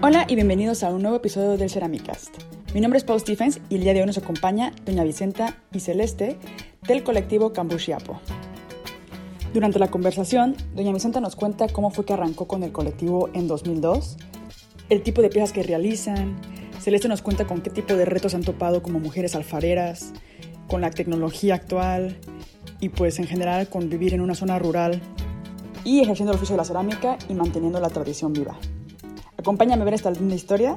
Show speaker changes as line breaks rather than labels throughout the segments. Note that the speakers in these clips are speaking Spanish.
Hola y bienvenidos a un nuevo episodio del Ceramicast. Mi nombre es Paul Stephens y el día de hoy nos acompaña Doña Vicenta y Celeste del colectivo Cambushiapo. Durante la conversación, Doña Vicenta nos cuenta cómo fue que arrancó con el colectivo en 2002, el tipo de piezas que realizan, Celeste nos cuenta con qué tipo de retos han topado como mujeres alfareras, con la tecnología actual y pues en general con vivir en una zona rural y ejerciendo el oficio de la cerámica y manteniendo la tradición viva. Acompáñame a ver esta linda historia.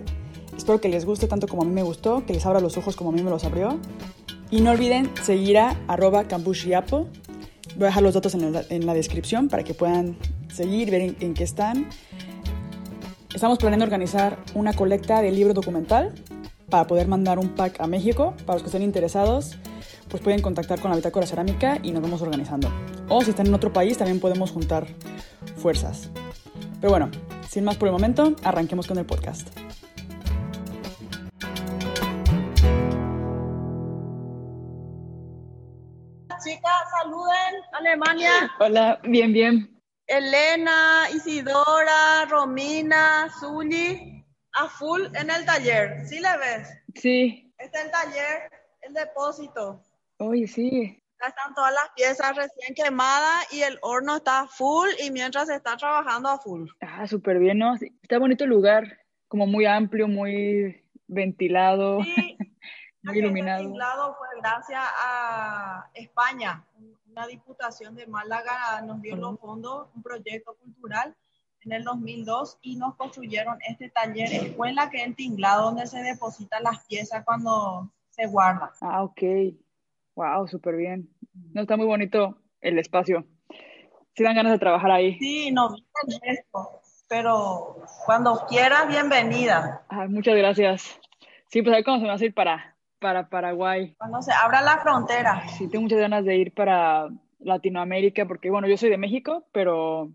Espero que les guste tanto como a mí me gustó, que les abra los ojos como a mí me los abrió. Y no olviden seguir a arroba. Voy a dejar los datos en la, descripción para que puedan seguir, ver en, en qué están. Estamos planeando organizar una colecta de libro documental para poder mandar un pack a México. Para los que estén interesados, pues pueden contactar con la Bitácora Cerámica y nos vamos organizando. O si están en otro país, también podemos juntar fuerzas. Pero bueno, sin más por el momento, arranquemos con el podcast.
Chicas, saluden, Alemania.
Hola, bien, bien.
Elena, Isidora, Romina, Zuli, a full en el taller. ¿Sí le ves?
Sí.
Este es el taller, el depósito.
Oye, sí.
Están todas las piezas recién quemadas y el horno está full y mientras se está trabajando a full.
Ah, súper bien, ¿no? Está bonito el lugar, como muy amplio, muy ventilado,
Sí,
muy iluminado.
tinglado fue gracias a España. Una diputación de Málaga nos dio los fondos, un proyecto cultural en el 2002 y nos construyeron este taller escuela que es el tinglado donde se depositan las piezas cuando se guardan.
Ah, ok. Wow, súper bien. No, está muy bonito el espacio. Sí dan ganas de trabajar ahí.
Sí, no esto, pero cuando quieras, bienvenida.
Muchas gracias. Sí, pues ahí cuando se me va a ir para, para Paraguay.
Cuando se abra la frontera.
Sí, tengo muchas ganas de ir para Latinoamérica, porque bueno, yo soy de México, pero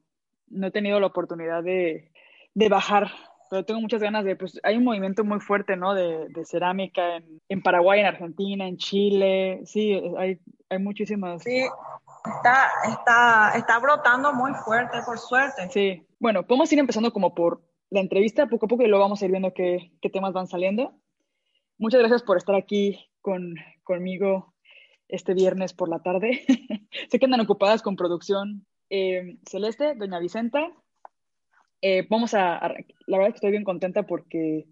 no he tenido la oportunidad de, de bajar. Pero tengo muchas ganas de, pues hay un movimiento muy fuerte, ¿no? De, de cerámica en, en Paraguay, en Argentina, en Chile. Sí, hay, hay muchísimas.
Sí, está, está, está brotando muy fuerte, por suerte.
Sí, bueno, podemos ir empezando como por la entrevista, poco a poco, y luego vamos a ir viendo qué, qué temas van saliendo. Muchas gracias por estar aquí con, conmigo este viernes por la tarde. sé que andan ocupadas con producción. Eh, Celeste, Doña Vicenta, eh, vamos a, a- la verdad es que estoy bien contenta porque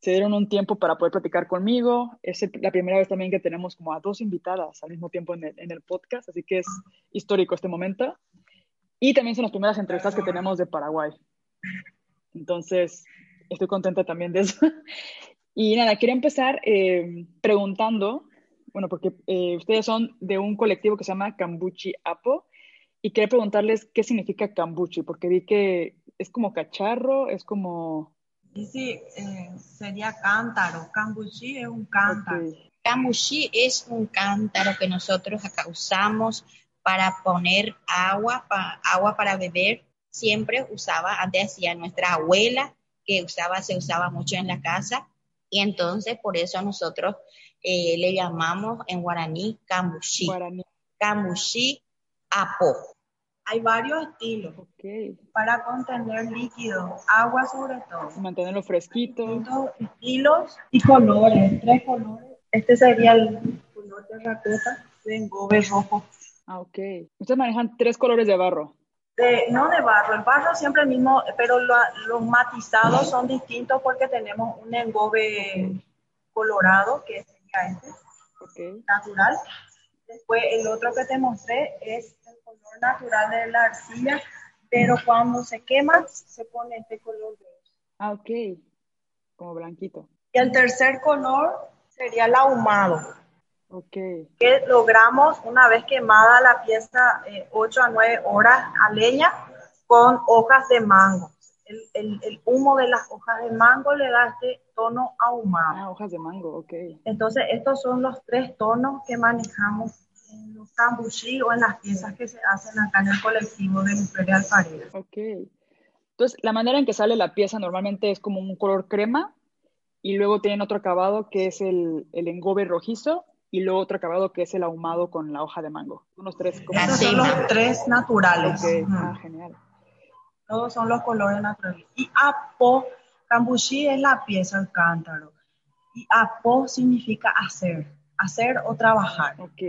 se dieron un tiempo para poder platicar conmigo. Es el- la primera vez también que tenemos como a dos invitadas al mismo tiempo en el, en el podcast, así que es histórico este momento. Y también son las primeras entrevistas que tenemos de Paraguay. Entonces, estoy contenta también de eso. Y nada, quería empezar eh, preguntando, bueno, porque eh, ustedes son de un colectivo que se llama Cambuchi Apo, y quería preguntarles qué significa Cambuchi, porque vi que es como cacharro, es como...
Y sí, eh, sería cántaro. Cambuchí es un cántaro.
ok,
Cambuchí es un cántaro que nosotros acá usamos para poner agua, pa- agua para beber. Siempre usaba, antes hacía nuestra abuela, que usaba, se usaba mucho en la casa, y entonces por eso nosotros eh, le llamamos en guaraní cambuchí.
guaraní,
Cambuchí apo.
Hay varios estilos para contener líquido, agua sobre todo.
Mantenerlo fresquito.
Distintos estilos y colores, tres colores. Este sería el color terracota de engobe rojo.
Ah, ok. Ustedes manejan tres colores de barro.
De- no de barro, el barro siempre el mismo, pero los matizados son distintos porque tenemos un engobe colorado, que sería este,
Ok.
natural. Después el otro que te mostré es color natural de la arcilla, pero cuando se quema se pone este color verde.
Ah, ok. Como blanquito.
Y el tercer color sería el ahumado,
Ok.
que logramos una vez quemada la pieza 8 a 9 horas a leña con hojas de mango. El, el- el humo de las hojas de mango le da este tono ahumado.
Ah, hojas de mango, ok.
Entonces, estos son los tres tonos que manejamos en los cambuchí o en las piezas que se hacen acá en el colectivo de mujeres alfareras.
Ok. Entonces, la manera en que sale la pieza normalmente es como un color crema y luego tienen otro acabado que es el, el engobe rojizo y luego otro acabado que es el ahumado con la hoja de mango. Unos tres.
Así
son los tres naturales.
Ok.
Ujú.
Ah, genial.
Todos son los colores naturales. Y apo Cambushi es la pieza, el cántaro. Y apo significa hacer, hacer o trabajar.
Ok,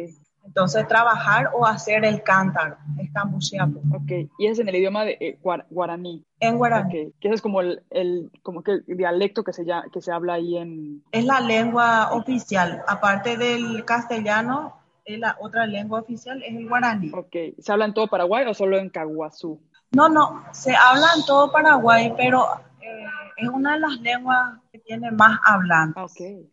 Entonces, trabajar o hacer el cántaro es Cambushi apo.
ok. Y es en el idioma de eh, guar- guaraní.
En guaraní.
Ok, que es como el, el- como que el dialecto que se, ya, que se habla ahí en...
Es la lengua oficial. Aparte del castellano, es la otra lengua oficial es el guaraní.
Ok, ¿se habla en todo Paraguay o solo en Caguazú?
No, no, se habla en todo Paraguay, pero eh, es una de las lenguas que tiene más hablantes.
Ok.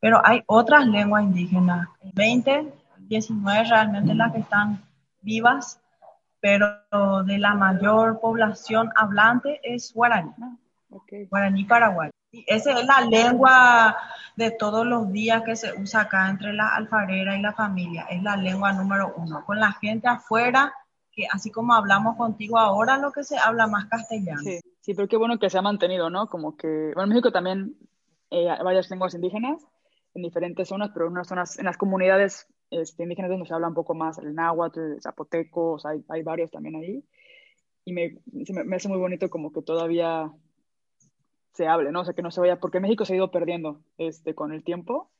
Pero hay otras lenguas indígenas, 20, 19 realmente las que están vivas, pero de la mayor población hablante es guaraní,
Ah, ok.
guaraní paraguay. Y esa es la lengua de todos los días que se usa acá entre la alfarera y la familia, es la lengua número uno. Con la gente afuera, que así como hablamos contigo ahora, lo que se habla más castellano.
Sí, sí, pero qué bueno que se ha mantenido, ¿no? Como que, bueno, en México también eh, hay varias lenguas indígenas en diferentes zonas, pero en unas zonas, en las comunidades este, indígenas donde se habla un poco más el náhuatl, el zapoteco, o sea, hay, hay varios también ahí. Y me, me, me hace muy bonito como que todavía se hable, ¿no? O sea, que no se vaya, porque México se ha ido perdiendo este, con el tiempo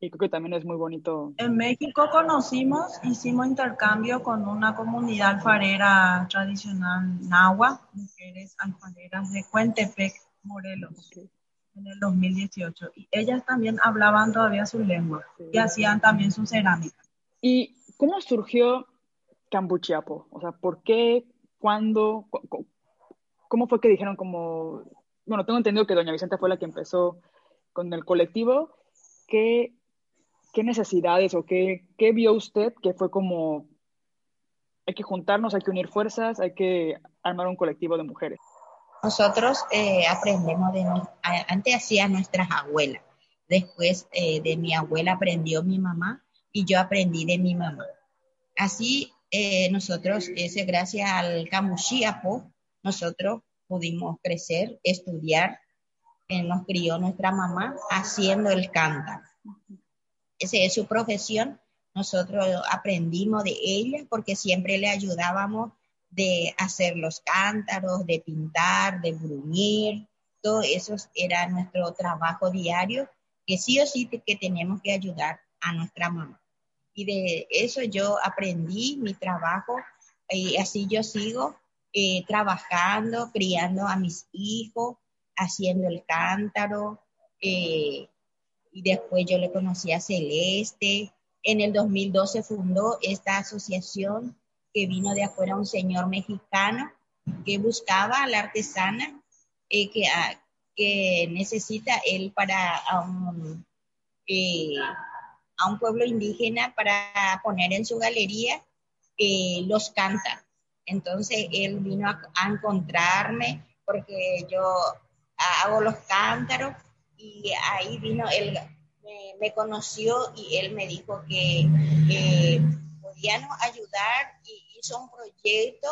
y creo que también es muy bonito.
En México conocimos, hicimos intercambio con una comunidad alfarera tradicional nahua, mujeres alfareras de Cuentepec, Morelos,
Ok,
en el 2018. Y ellas también hablaban todavía su lengua
sí.
y hacían también su cerámica.
¿Y cómo surgió Cambuchiapo? O sea, ¿por qué? ¿Cuándo? cu- cu- ¿Cómo fue que dijeron como... Bueno, tengo entendido que doña Vicenta fue la que empezó con el colectivo. ¿Qué, qué necesidades o qué, qué vio usted que fue como... Hay que juntarnos, hay que unir fuerzas, hay que armar un colectivo de mujeres?
Nosotros eh, aprendemos de, antes hacía nuestras abuelas, después eh, de mi abuela aprendió mi mamá y yo aprendí de mi mamá. Así eh, nosotros, ese, gracias al Camuchiapo, nosotros pudimos crecer, estudiar, nos crió nuestra mamá haciendo el cántaro. Esa es su profesión. Nosotros aprendimos de ella porque siempre le ayudábamos de hacer los cántaros, de pintar, de bruñir. Todo eso era nuestro trabajo diario, que sí o sí que tenemos que ayudar a nuestra mamá. Y de eso yo aprendí mi trabajo y así yo sigo eh, trabajando, criando a mis hijos, haciendo el cántaro. eh, y después yo le conocí a Celeste. En el 2012 fundó esta asociación que vino de afuera un señor mexicano que buscaba a la artesana eh, que, ah, necesita él para eh, a un pueblo indígena para poner en su galería eh, los canta. Entonces él vino a, encontrarme porque yo hago los cántaros y ahí vino él me, conoció y él me dijo que eh, podíamos ayudar y hizo un proyecto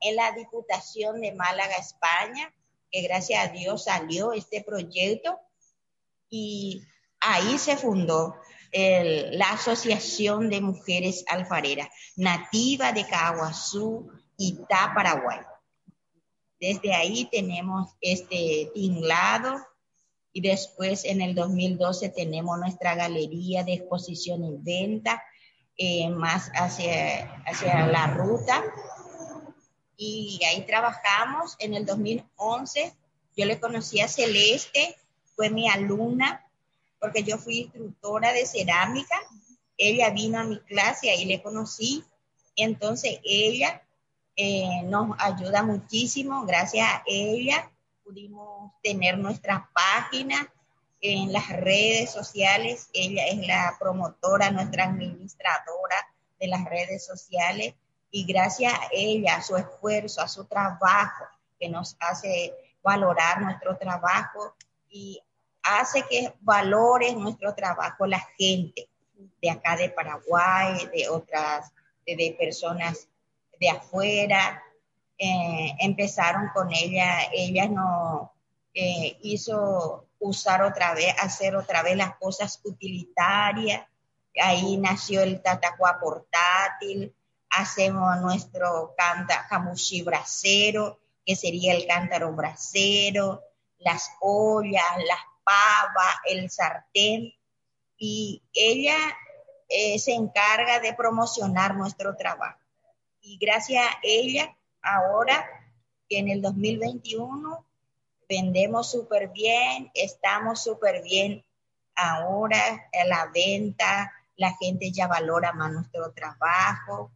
en la Diputación de Málaga, España, que gracias a Dios salió este proyecto y ahí se fundó el- la Asociación de Mujeres Alfareras, nativa de Caguazú, Itá, Paraguay. Desde ahí tenemos este tinglado y después en el 2012 tenemos nuestra galería de exposición y venta eh, más hacia, hacia la ruta y ahí trabajamos. En el 2011 yo le conocí a Celeste, fue mi alumna porque yo fui instructora de cerámica. Ella vino a mi clase ahí le conocí. Entonces ella eh, nos ayuda muchísimo. Gracias a ella pudimos tener nuestra página en las redes sociales. Ella es la promotora, nuestra administradora de las redes sociales. Y gracias a ella, a su esfuerzo, a su trabajo, que nos hace valorar nuestro trabajo y hace que valore nuestro trabajo la gente de acá de Paraguay, de otras, de, personas de afuera. Eh, empezaron con ella, ella nos eh, hizo usar otra vez, hacer otra vez las cosas utilitarias. Ahí nació el tatacuá portátil, hacemos nuestro canta, bracero, que sería el cántaro bracero, las ollas, las pavas, el sartén, y ella eh, se encarga de promocionar nuestro trabajo. Y gracias a ella, ahora que en el 2021 vendemos súper bien, estamos súper bien ahora en la venta, la gente ya valora más nuestro trabajo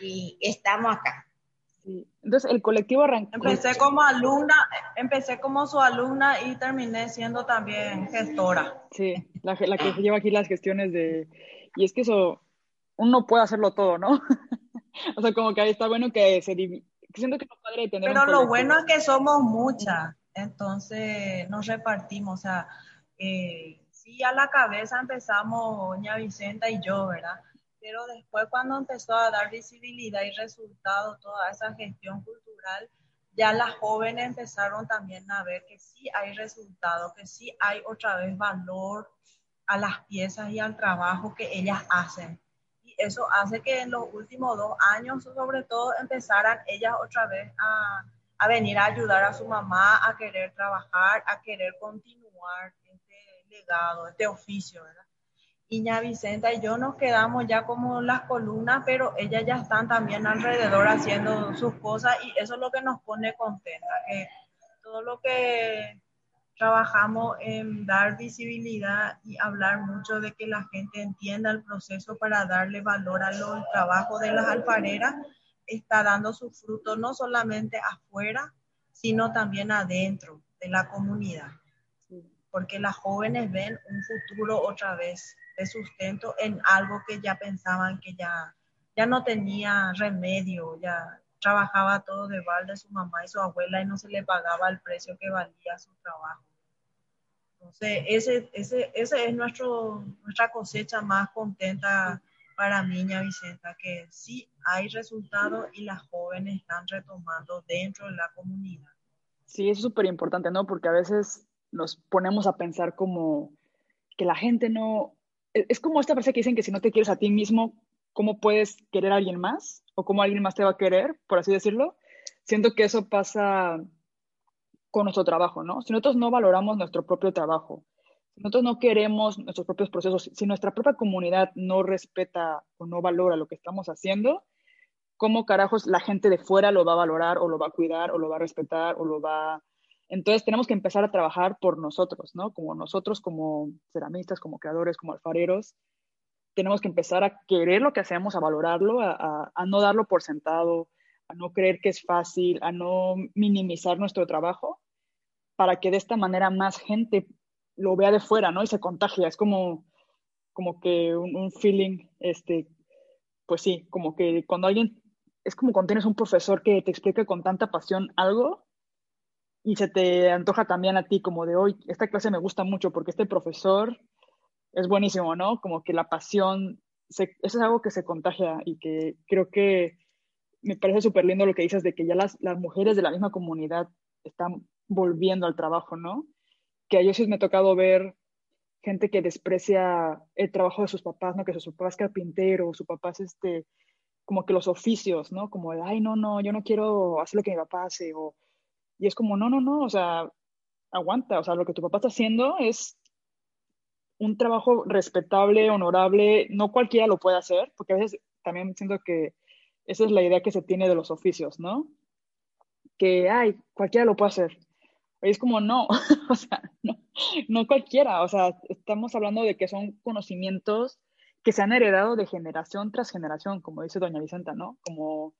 y estamos acá.
Entonces, el colectivo arrancó.
Empecé como alumna, empecé como su alumna y terminé siendo también gestora.
Sí, la, la que lleva aquí las gestiones de. Y es que eso, uno puede hacerlo todo, ¿no? o sea, como que ahí está bueno que se Siento que es padre tener.
Pero lo bueno es que somos muchas, entonces nos repartimos, o sea, eh, sí, a la cabeza empezamos doña Vicenta y yo, ¿verdad? pero después cuando empezó a dar visibilidad y resultado toda esa gestión cultural, ya las jóvenes empezaron también a ver que sí hay resultado, que sí hay otra vez valor a las piezas y al trabajo que ellas hacen. Y eso hace que en los últimos dos años, sobre todo, empezaran ellas otra vez a, a venir a ayudar a su mamá, a querer trabajar, a querer continuar este legado, este oficio, ¿verdad? Iña Vicenta y yo nos quedamos ya como las columnas, pero ellas ya están también alrededor haciendo sus cosas y eso es lo que nos pone contenta, que todo lo que trabajamos en dar visibilidad y hablar mucho de que la gente entienda el proceso para darle valor al trabajo de las alfareras, está dando su fruto no solamente afuera, sino también adentro de la comunidad, porque las jóvenes ven un futuro otra vez de sustento en algo que ya pensaban que ya, ya no tenía remedio, ya trabajaba todo de balde su mamá y su abuela y no se le pagaba el precio que valía su trabajo. Entonces, ese, ese, ese es nuestro, nuestra cosecha más contenta para mí, Vicenta, que sí hay resultados y las jóvenes están retomando dentro de la comunidad.
Sí, es súper importante, ¿no? Porque a veces nos ponemos a pensar como que la gente no, e, es como esta frase que dicen que si no te quieres a ti mismo, ¿cómo puedes querer a alguien más? ¿O cómo alguien más te va a querer, por así decirlo? Siento que eso pasa con nuestro trabajo, ¿no? Si nosotros no valoramos nuestro propio trabajo, nosotros no queremos nuestros propios procesos, si nuestra propia comunidad no respeta o no valora lo que estamos haciendo, ¿cómo carajos la gente de fuera lo va a valorar o lo va a cuidar o lo va a respetar o lo va a entonces tenemos que empezar a trabajar por nosotros, ¿no? Como nosotros, como ceramistas, como creadores, como alfareros, tenemos que empezar a querer lo que hacemos, a valorarlo, a, no darlo por sentado, a no creer que es fácil, a no minimizar nuestro trabajo, para que de esta manera más gente lo vea de fuera, ¿no? Y se contagia. Es como, como que un, feeling, este, pues sí, como que cuando alguien, es como cuando tienes un profesor que te explica con tanta pasión algo, y se te antoja también a ti como de hoy, esta clase me gusta mucho porque este profesor es buenísimo, ¿no? Como que la pasión, eso es algo que se contagia y que creo que me parece súper lindo lo que dices de que ya las, las mujeres de la misma comunidad están volviendo al trabajo, ¿no? Que a sí me ha tocado ver gente que desprecia el trabajo de sus papás, ¿no? Que su papá es carpintero, su papá es este, como que los oficios, ¿no? Como de, ay, no, no, yo no quiero hacer lo que mi papá hace, o y es como, no, no, no, o sea, aguanta, o sea, lo que tu papá está haciendo es un trabajo respetable, honorable, no cualquiera lo puede hacer, porque a veces también siento que esa es la idea que se tiene de los oficios, ¿no? Que, ay, cualquiera lo puede hacer. Es como, no, o sea, no, no cualquiera, o sea, estamos hablando de que son conocimientos que se han heredado de generación tras generación, como dice doña Vicenta, ¿no? Como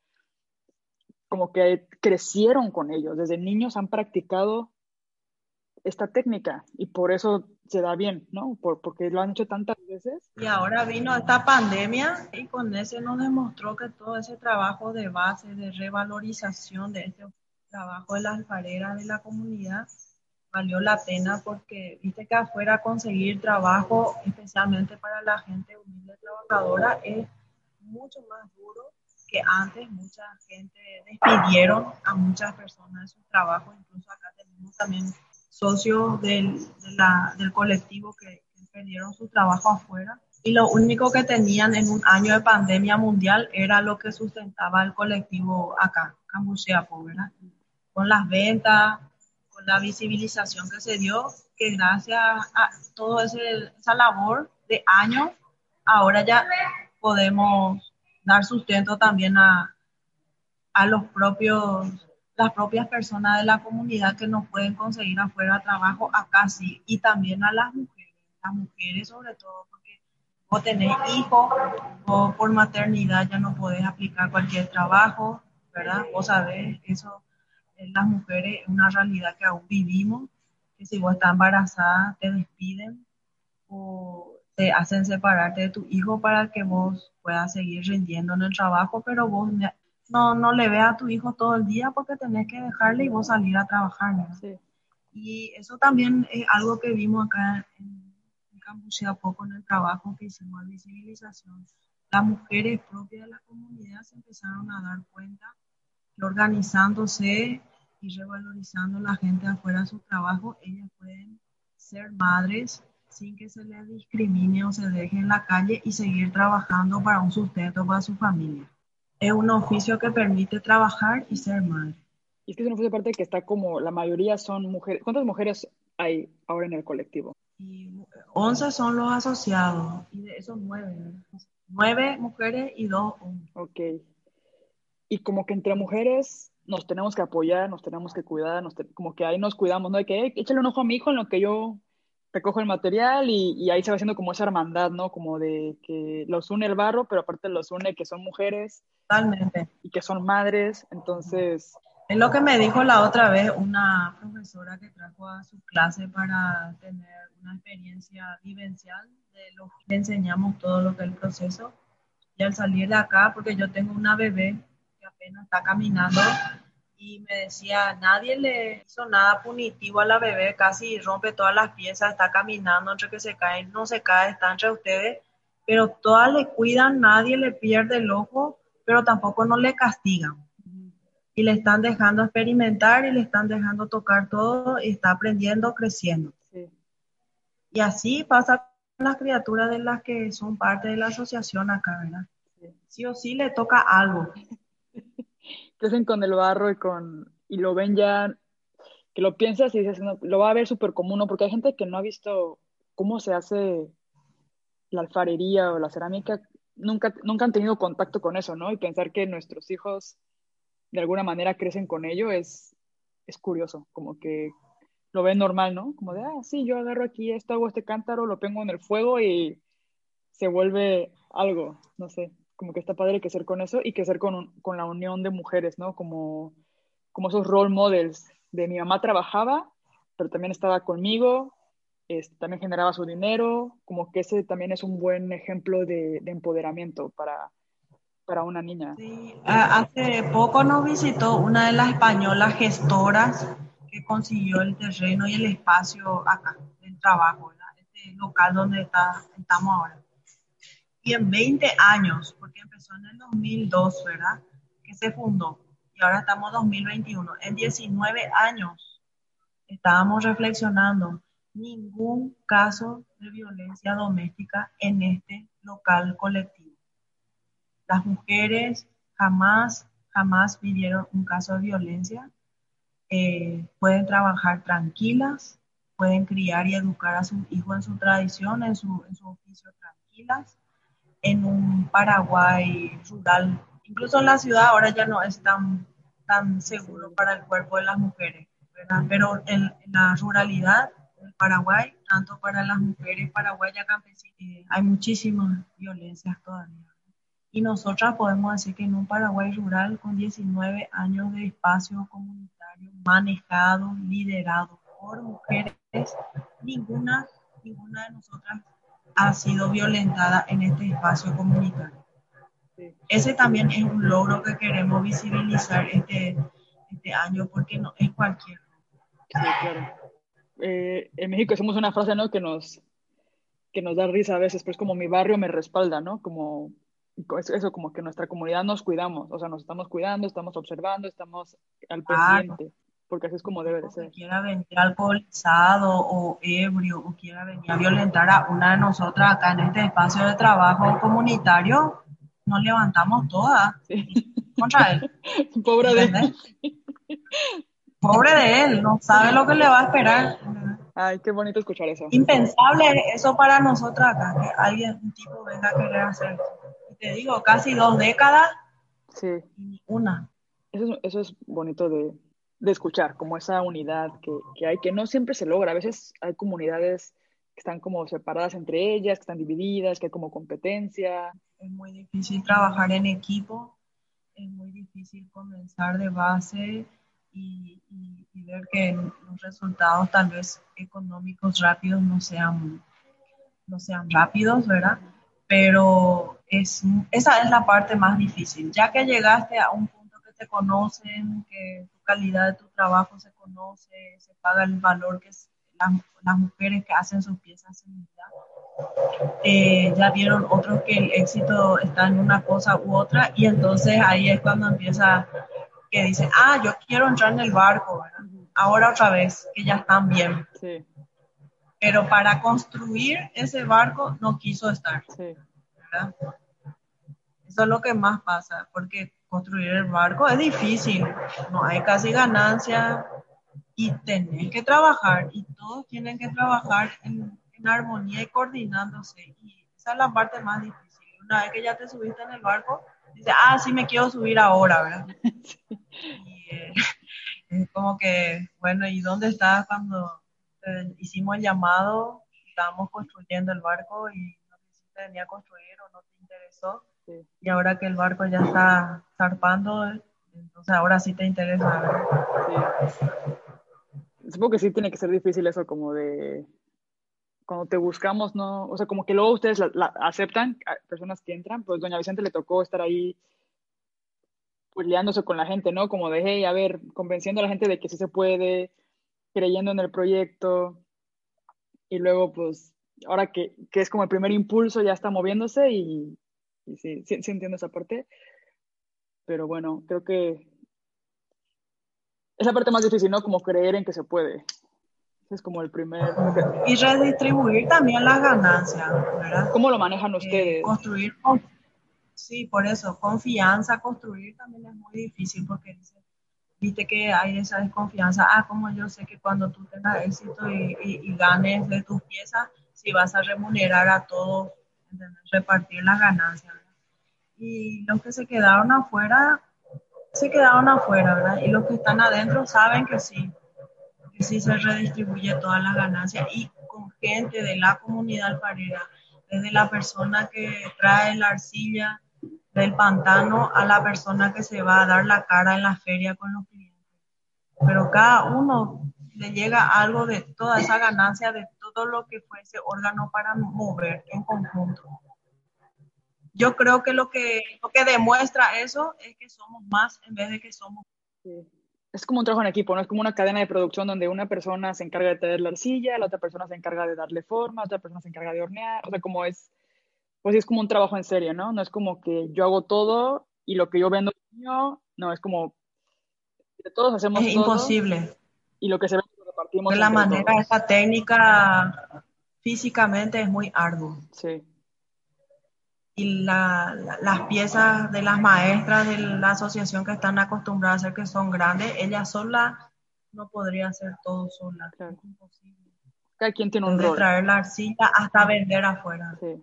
como que crecieron con ellos, desde niños han practicado esta técnica y por eso se da bien, ¿no? Por, porque lo han hecho tantas veces.
Y ahora vino esta pandemia y con ese nos demostró que todo ese trabajo de base, de revalorización de este trabajo de las alfareras de la comunidad, valió la pena porque viste que afuera conseguir trabajo, especialmente para la gente humilde trabajadora, es mucho más duro antes. Mucha gente despidieron a muchas personas de su trabajo, incluso acá tenemos también socios del, del colectivo que, perdieron su trabajo afuera. Y lo único que tenían en un año de pandemia mundial era lo que sustentaba el colectivo acá, Cambucheapo, ¿verdad? Con las ventas, con la visibilización que se dio, que gracias a toda esa labor de años, ahora ya podemos dar sustento también a, a los propios, las propias personas de la comunidad que no pueden conseguir afuera trabajo acá sí, y también a las mujeres, las mujeres sobre todo, porque vos tenés hijos o por maternidad ya no podés aplicar cualquier trabajo, ¿verdad? Vos sabés, eso en las mujeres es una realidad que aún vivimos, que si vos estás embarazada te despiden o te hacen separarte de tu hijo para que vos puedas seguir rindiendo en el trabajo, pero vos no, no le veas a tu hijo todo el día porque tenés que dejarle y vos salir a trabajar. Y eso también es algo que vimos acá en, en a poco en el trabajo que hicimos de visibilización. Las mujeres propias de la comunidad se empezaron a dar cuenta organizándose y revalorizando la gente afuera de su trabajo, ellas pueden ser madres sin que se les discrimine o se deje en la calle y seguir trabajando para un sustento para su familia. Es un oficio que permite trabajar y ser madre.
Y es que es un oficio aparte que está como, la mayoría son mujeres. ¿Cuántas mujeres hay ahora en el colectivo?
Y 11 son los asociados, y de esos nueve, nueve mujeres y dos hombres.
Ok. Y como que entre mujeres nos tenemos que apoyar, nos tenemos que cuidar, como que ahí nos cuidamos, ¿no? De que échale un ojo a mi hijo en lo que yo recojo el material y, ahí se va haciendo como esa hermandad, ¿no? Como de que los une el barro, pero aparte los une que son mujeres.
Totalmente.
Y que son madres, entonces...
Es lo que me dijo la otra vez una profesora que trajo a su clase para tener una experiencia vivencial de lo que le enseñamos todo lo que es el proceso. Y al salir de acá, porque yo tengo una bebé apenas está caminando, y me decía, nadie le hizo nada punitivo a la bebé, casi rompe todas las piezas, está caminando entre que se cae, no se cae, está entre ustedes, pero todas le cuidan, nadie le pierde el ojo, pero tampoco no le castigan. Y le están dejando experimentar y le están dejando tocar todo y está aprendiendo, creciendo. Y así pasa con las criaturas de las que son parte de la asociación acá, ¿verdad? Sí o sí le toca algo
crecen con el barro y con y lo ven ya, que lo piensas y dices, lo va a ver súper común, ¿no? porque hay gente que no ha visto cómo se hace la alfarería o la cerámica, nunca, nunca han tenido contacto con eso, ¿no? Y pensar que nuestros hijos de alguna manera crecen con ello es, es curioso, como que lo ven normal, ¿no? Como de, ah, sí, yo agarro aquí esto, hago este cántaro, lo pongo en el fuego y se vuelve algo, no sé como que está padre crecer con eso y crecer con, con la unión de mujeres, ¿no? Como, como esos role models de mi mamá trabajaba, pero también estaba conmigo, este, también generaba su dinero, como que ese también es un buen ejemplo de, de empoderamiento para, para una niña.
Sí, hace poco nos visitó una de las españolas gestoras que consiguió el terreno y el espacio acá, del trabajo, ¿verdad? este local donde está, estamos ahora y en 20 años, porque empezó en el 2002, ¿verdad? Que se fundó y ahora estamos en 2021. En 19 años estábamos reflexionando ningún caso de violencia doméstica en este local colectivo. Las mujeres jamás, jamás vivieron un caso de violencia. Eh, pueden trabajar tranquilas, pueden criar y educar a sus hijos en su tradición, en su, en su oficio tranquilas en un Paraguay rural. Incluso en la ciudad ahora ya no es tan, tan seguro para el cuerpo de las mujeres, ¿verdad? Pero en, la ruralidad del Paraguay, tanto para las mujeres paraguayas campesinas, eh, hay muchísimas violencias todavía. Y nosotras podemos decir que en un Paraguay rural con 19 años de espacio comunitario manejado, liderado por mujeres, ninguna, ninguna de nosotras ha sido violentada en este espacio comunitario. Ese también es un logro que queremos visibilizar este, este año porque no es cualquier.
Sí, claro. Eh, en México hacemos una frase ¿no? que, nos, que nos da risa a veces, pero es como mi barrio me respalda, ¿no? Como eso, como que nuestra comunidad nos cuidamos, o sea, nos estamos cuidando, estamos observando, estamos al pendiente porque así es como debe de ser.
quiera venir alcoholizado o ebrio o quiera venir a violentar a una de nosotras acá en este espacio de trabajo comunitario, nos levantamos todas contra él.
Pobre de
Pobre de él, no sabe lo que le va a esperar.
Ay, qué bonito escuchar eso.
Impensable eso para nosotros acá, que alguien, un tipo venga a querer hacer te digo, casi dos décadas
sí.
una.
Eso, eso es bonito de, de escuchar, como esa unidad que, que, hay, que no siempre se logra. A veces hay comunidades que están como separadas entre ellas, que están divididas, que hay como competencia.
Es muy difícil trabajar en equipo, es muy difícil comenzar de base y, y, y ver que los resultados tal vez económicos rápidos no sean, no sean rápidos, ¿verdad? Pero es, esa es la parte más difícil. Ya que llegaste a un punto que te conocen, que calidad de tu trabajo se conoce, se paga el valor que es las, las mujeres que hacen sus piezas unidad. Eh, ya vieron otros que el éxito está en una cosa u otra y entonces ahí es cuando empieza que dicen, ah, yo quiero entrar en el barco, ¿verdad? ahora otra vez, que ya están bien.
Sí.
Pero para construir ese barco no quiso estar.
Sí.
¿verdad? Eso es lo que más pasa, porque construir el barco es difícil, no hay casi ganancia y tenés que trabajar y todos tienen que trabajar en, en armonía y coordinándose. Y esa es la parte más difícil. Una vez que ya te subiste en el barco, dice, ah, sí me quiero subir ahora, ¿verdad?
Sí.
Y, eh, es como que, bueno, ¿y dónde estás cuando eh, hicimos el llamado? Estábamos construyendo el barco y no quisiste venir a construir o no te interesó. Y ahora que el barco ya está zarpando, entonces ahora sí te interesa.
Sí. Supongo que sí tiene que ser difícil eso como de cuando te buscamos, no, o sea, como que luego ustedes la, la aceptan, personas que entran, pues doña Vicente le tocó estar ahí pues liándose con la gente, ¿no? Como de, hey, a ver, convenciendo a la gente de que sí se puede, creyendo en el proyecto, y luego, pues, ahora que, que es como el primer impulso, ya está moviéndose y, y sí, sí, sí, entiendo esa parte, pero bueno, creo que es la parte más difícil, ¿no? Como creer en que se puede. Es como el primer...
Y redistribuir también las ganancias, ¿verdad?
¿Cómo lo manejan ustedes?
Eh, construir con Sí, por eso, confianza, construir también es muy difícil porque dice, viste que hay esa desconfianza, ah, como yo sé que cuando tú tengas éxito y, y, y ganes de tus piezas, si vas a remunerar a todos, repartir las ganancias. Y los que se quedaron afuera, se quedaron afuera, ¿verdad? Y los que están adentro saben que sí, que sí se redistribuye todas las ganancias y con gente de la comunidad alfarera, desde la persona que trae la arcilla, del pantano a la persona que se va a dar la cara en la feria con los clientes. Pero cada uno le llega algo de toda esa ganancia, de todo lo que fue ese órgano para mover en conjunto. Yo creo que lo que, lo que demuestra eso es que somos más en vez de que somos.
Sí. Es como un trabajo en equipo, ¿no? Es como una cadena de producción donde una persona se encarga de traer la arcilla, la otra persona se encarga de darle forma, otra persona se encarga de hornear, o sea, como es pues es como un trabajo en serio, ¿no? No es como que yo hago todo y lo que yo vendo mío, no, es como que todos hacemos
es
todo.
imposible.
Y lo que se ve lo repartimos.
De la manera,
todos.
esta técnica físicamente es muy arduo.
Sí,
Y la, la- las piezas de las maestras de la asociación que están acostumbradas a hacer que son grandes, ellas solas no podría hacer todo sola.
Claro.
Es imposible.
cada quien tiene un
Desde
rol.
traer la arcilla hasta vender afuera.
Sí,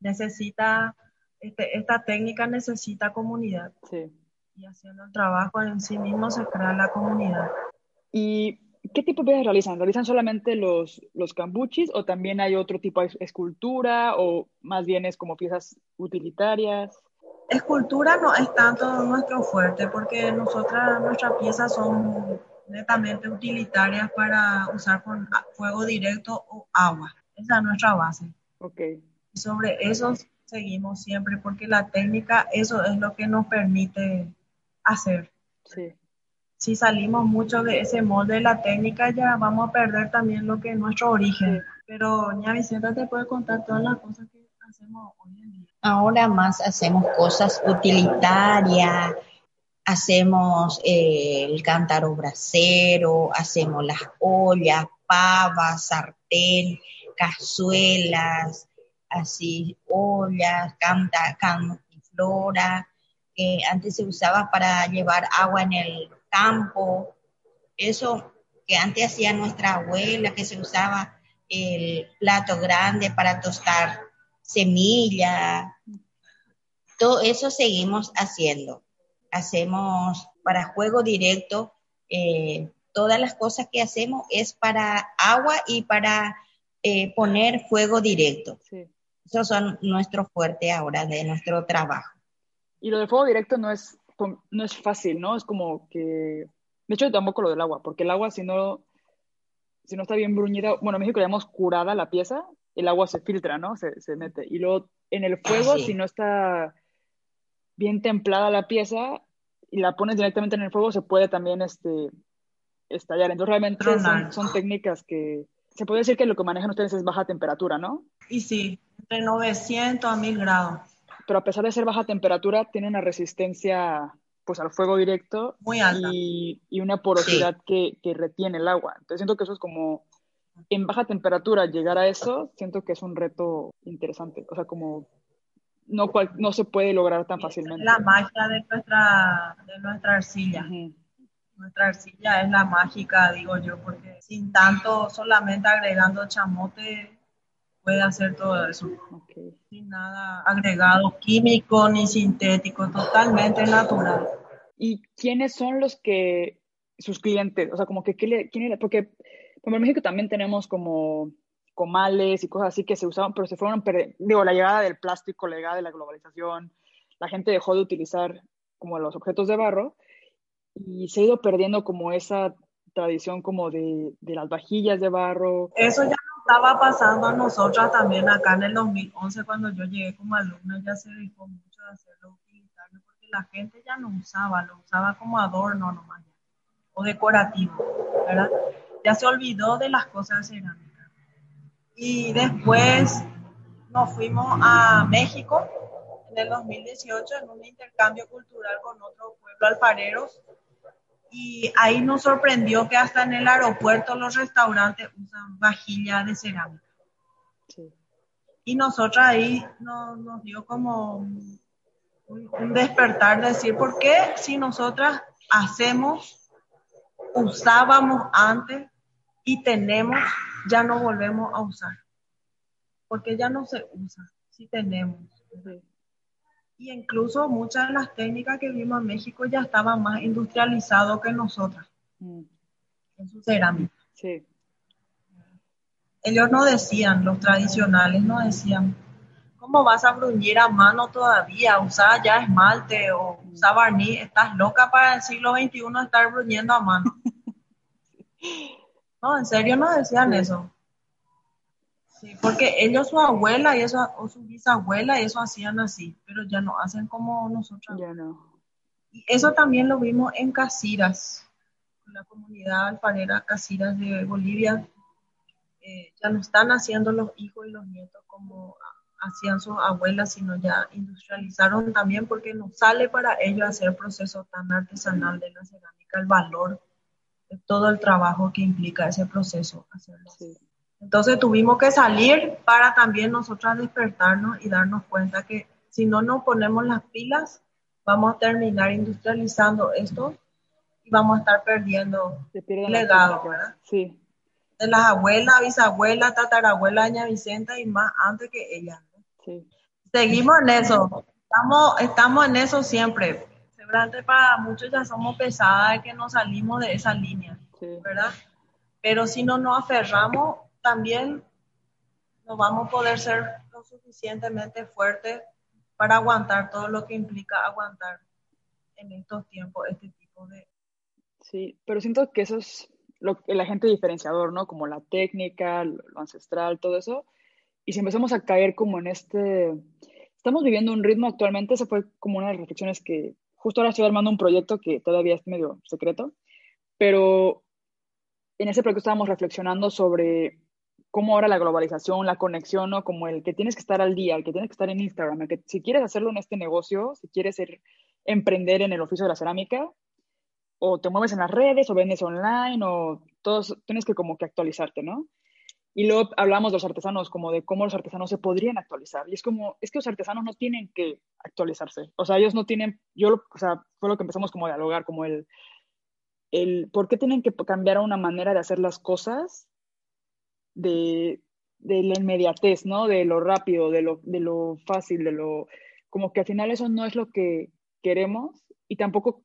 Necesita, este, esta técnica necesita comunidad.
sí.
Y haciendo el trabajo en sí mismo se crea la comunidad.
¿Y qué tipo de piezas realizan? ¿Realizan solamente los, los cambuchis o también hay otro tipo de escultura o más bien es como piezas utilitarias?
Escultura no es tanto nuestro fuerte porque nosotras, nuestras piezas son netamente utilitarias para usar con fuego directo o agua. Esa es nuestra base.
Ok,
sobre eso seguimos siempre porque la técnica, eso es lo que nos permite hacer.
sí.
Si salimos mucho de ese molde de la técnica, ya vamos a perder también lo que es nuestro origen. Pero ña Vicenta te puede contar todas las cosas que hacemos hoy en día.
Ahora más hacemos cosas utilitarias, hacemos eh, el cántaro brasero, hacemos las ollas, pavas, sartén, cazuelas, así ollas, canta, cantiflora, que antes se usaba para llevar agua en el campo, eso que antes hacía nuestra abuela, que se usaba el plato grande para tostar semilla, todo eso seguimos haciendo. Hacemos para juego directo, eh, todas las cosas que hacemos es para agua y para eh, poner fuego directo. Sí. Esos son nuestros fuertes ahora de nuestro trabajo.
Y lo del fuego directo no es, no es fácil, ¿no? Es como que... De hecho, tampoco lo del agua, porque el agua si no, si no está bien bruñida, bueno, en México le llamamos curada la pieza, el agua se filtra, ¿no? Se, se mete. Y luego en el fuego, si no está bien templada la pieza y la pones directamente en el fuego, se puede también este, estallar. Entonces realmente son, técnicas que se puede decir que lo que manejan ustedes es baja temperatura, ¿no?
Y sí, entre 900 a 1000 grados.
Pero a pesar de ser baja temperatura, tiene una resistencia pues al fuego directo
Muy alta.
Y, y una porosidad que, que, retiene el agua. Entonces siento que eso es como en baja temperatura llegar a eso, siento que es un reto interesante. O sea, como no, no se puede lograr tan fácilmente.
La magia de nuestra, de nuestra arcilla. Nuestra arcilla es la mágica, digo yo, porque sin tanto, solamente agregando chamote, puede hacer todo eso. Sin nada agregado químico ni sintético, totalmente natural.
¿Y quiénes son los que, sus clientes? O sea, como que, ¿quién porque como en México también tenemos como comales y cosas así que se usaban, pero se fueron, digo, la llegada del plástico, la llegada de la globalización, la gente dejó de utilizar como los objetos de barro y se ha ido perdiendo como esa tradición como de, de las vajillas de barro.
Eso ya estaba pasando a nosotras también acá en el 2011 cuando yo llegué como alumna, ya se dejó mucho de hacerlo utilitario porque la gente ya no usaba, lo usaba como adorno nomás o decorativo, ¿verdad? Ya se olvidó de las cosas cerámicas y después nos fuimos a México en el 2018 en un intercambio cultural con otro pueblo alfareros y ahí nos sorprendió que hasta en el aeropuerto los restaurantes usan vajilla de cerámica. Y nosotros ahí nos, dio como un, un, despertar de decir, ¿por qué si nosotras hacemos, usábamos antes y tenemos ya no volvemos a usar, porque ya no se usa, si tenemos. Y incluso muchas de las técnicas que vimos en México ya estaban más industrializadas que nosotras, mm. en su cerámica. Sí. Ellos no decían, los tradicionales no decían, ¿cómo vas a bruñir a mano todavía? Usar ya esmalte o usar barniz, estás loca para el siglo XXI estar bruñendo a mano. No, en serio no decían eso. Sí, porque ellos, su abuela y eso, o su bisabuela, eso hacían así, pero ya no hacen como nosotros.
Ya no.
Y eso también lo vimos en Casiras, la comunidad alfarera Casiras de Bolivia. Eh, ya no están haciendo los hijos y los nietos como hacían sus abuelas, sino ya industrializaron también porque no sale para ellos hacer proceso tan artesanal de la cerámica, el valor todo el trabajo que implica ese proceso. Hacerlo. Entonces tuvimos que salir para también nosotras despertarnos y darnos cuenta que si no nos ponemos las pilas, vamos a terminar industrializando esto y vamos a estar perdiendo el legado, ¿verdad?
Sí.
De las abuelas, bisabuelas, tatarabuelas, doña Vicenta y más antes que ella. Sí. Seguimos en eso. Estamos, estamos en eso siempre para muchos ya somos pesadas de que no salimos de esa línea, ¿verdad? Pero si no nos aferramos, también no vamos a poder ser lo suficientemente fuertes para aguantar todo lo que implica aguantar en estos tiempos este tipo de...
Sí, pero siento que eso es lo, el agente diferenciador, ¿no? Como la técnica, lo ancestral, todo eso. Y si empezamos a caer como en este... Estamos viviendo un ritmo actualmente, esa fue como una de las reflexiones que, Justo ahora estoy armando un proyecto que todavía es medio secreto, pero en ese proyecto estábamos reflexionando sobre cómo ahora la globalización, la conexión, ¿no? Como el que tienes que estar al día, el que tienes que estar en Instagram, el que si quieres hacerlo en este negocio, si quieres ser, emprender en el oficio de la cerámica, o te mueves en las redes, o vendes online, o todos, tienes que como que actualizarte, ¿no? Y luego hablamos de los artesanos, como de cómo los artesanos se podrían actualizar. Y es como, es que los artesanos no tienen que actualizarse. O sea, ellos no tienen, yo, o sea, fue lo que empezamos como a dialogar, como el, el por qué tienen que cambiar una manera de hacer las cosas de, de la inmediatez, ¿no? De lo rápido, de lo, de lo fácil, de lo... Como que al final eso no es lo que queremos y tampoco,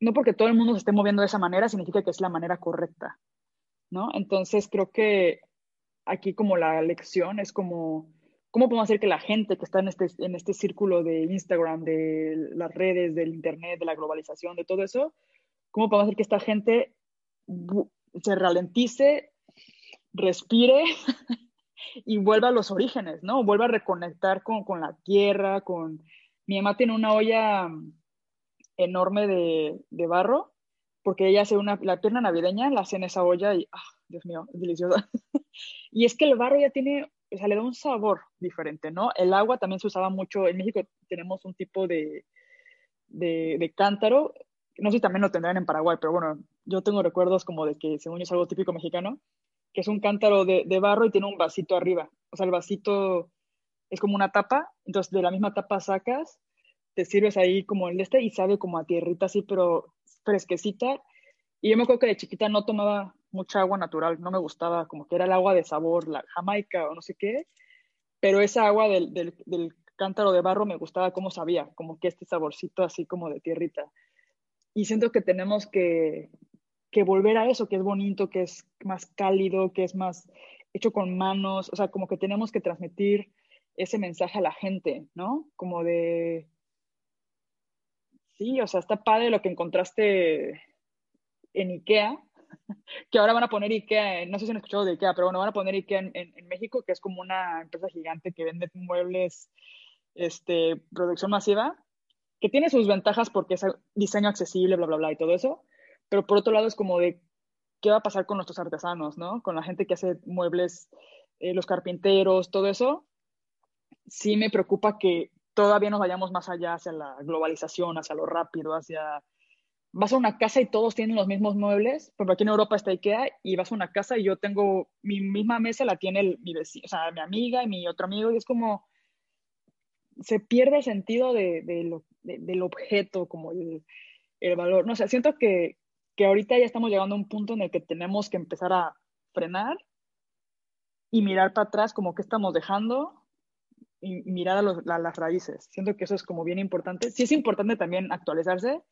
no porque todo el mundo se esté moviendo de esa manera significa que es la manera correcta, ¿no? Entonces creo que aquí como la lección es como, ¿cómo podemos hacer que la gente que está en este, en este círculo de Instagram, de las redes, del Internet, de la globalización, de todo eso, cómo podemos hacer que esta gente se ralentice, respire y vuelva a los orígenes, ¿no? Vuelva a reconectar con, con la tierra, con... Mi mamá tiene una olla enorme de, de barro, porque ella hace una, la pierna navideña, la hace en esa olla y, ah, Dios mío, es deliciosa. y es que el barro ya tiene, o sea, le da un sabor diferente, ¿no? El agua también se usaba mucho, en México tenemos un tipo de, de, de cántaro, no sé si también lo tendrán en Paraguay, pero bueno, yo tengo recuerdos como de que según yo es algo típico mexicano, que es un cántaro de, barro y tiene un vasito arriba. O sea, el vasito es como una tapa, entonces de la misma tapa sacas, te sirves ahí como el este y sabe como a tierrita así, pero fresquecita. Y yo me acuerdo que de chiquita no tomaba mucha agua natural, no me gustaba, como que era el agua de sabor, la jamaica o no sé qué, pero esa agua del, del, del cántaro de barro me gustaba cómo sabía, como que este saborcito así como de tierrita. Y siento que tenemos que, que volver a eso, que es bonito, que es más cálido, que es más hecho con manos, o sea, como que tenemos que transmitir ese mensaje a la gente, ¿no? Como de, sí, o sea, está padre lo que encontraste en IKEA, que ahora van a poner IKEA, no sé si han escuchado de IKEA, pero bueno, van a poner IKEA en, en, en México, que es como una empresa gigante que vende muebles, este, producción masiva, que tiene sus ventajas porque es diseño accesible, bla, bla, bla, y todo eso, pero por otro lado es como de qué va a pasar con nuestros artesanos, ¿no? Con la gente que hace muebles, eh, los carpinteros, todo eso. Sí me preocupa que todavía nos vayamos más allá hacia la globalización, hacia lo rápido, hacia... Vas a una casa y todos tienen los mismos muebles, porque aquí en Europa está IKEA y vas a una casa y yo tengo mi misma mesa, la tiene el, mi vecino, o sea, mi amiga y mi otro amigo, y es como, se pierde el sentido de, de lo, de, del objeto, como el, el valor. No sé, siento que, que ahorita ya estamos llegando a un punto en el que tenemos que empezar a frenar y mirar para atrás como que estamos dejando y mirar a, los, a, las raíces. Siento que eso es como bien importante. Sí es importante también actualizarse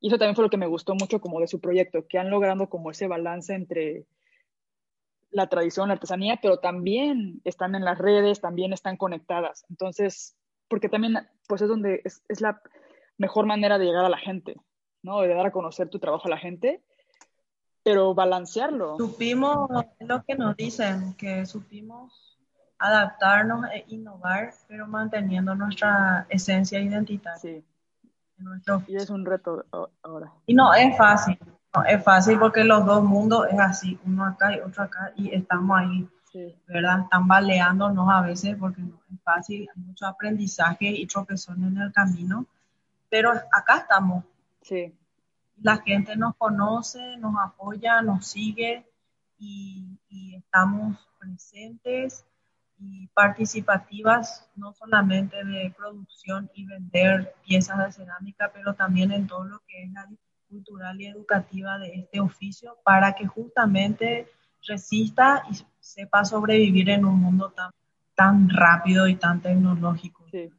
y eso también fue lo que me gustó mucho como de su proyecto, que han logrado como ese balance entre la tradición, la artesanía, pero también están en las redes, también están conectadas. Entonces, porque también pues es donde es, es la mejor manera de llegar a la gente, ¿no? De dar a conocer tu trabajo a la gente, pero balancearlo.
Supimos lo que nos dicen, que supimos adaptarnos e innovar, pero manteniendo nuestra esencia identitaria.
Sí. Nuestro... Y es un reto ahora.
Y no es fácil, no es fácil porque los dos mundos es así, uno acá y otro acá, y estamos ahí, sí. ¿verdad? Están baleándonos a veces porque no es fácil, hay mucho aprendizaje y tropezones en el camino, pero acá estamos,
Sí.
La gente nos conoce, nos apoya, nos sigue y, y estamos presentes y participativas, no solamente de producción y vender piezas de cerámica, pero también en todo lo que es la cultural y educativa de este oficio para que justamente resista y sepa sobrevivir en un mundo tan, tan rápido y tan tecnológico.
Sí.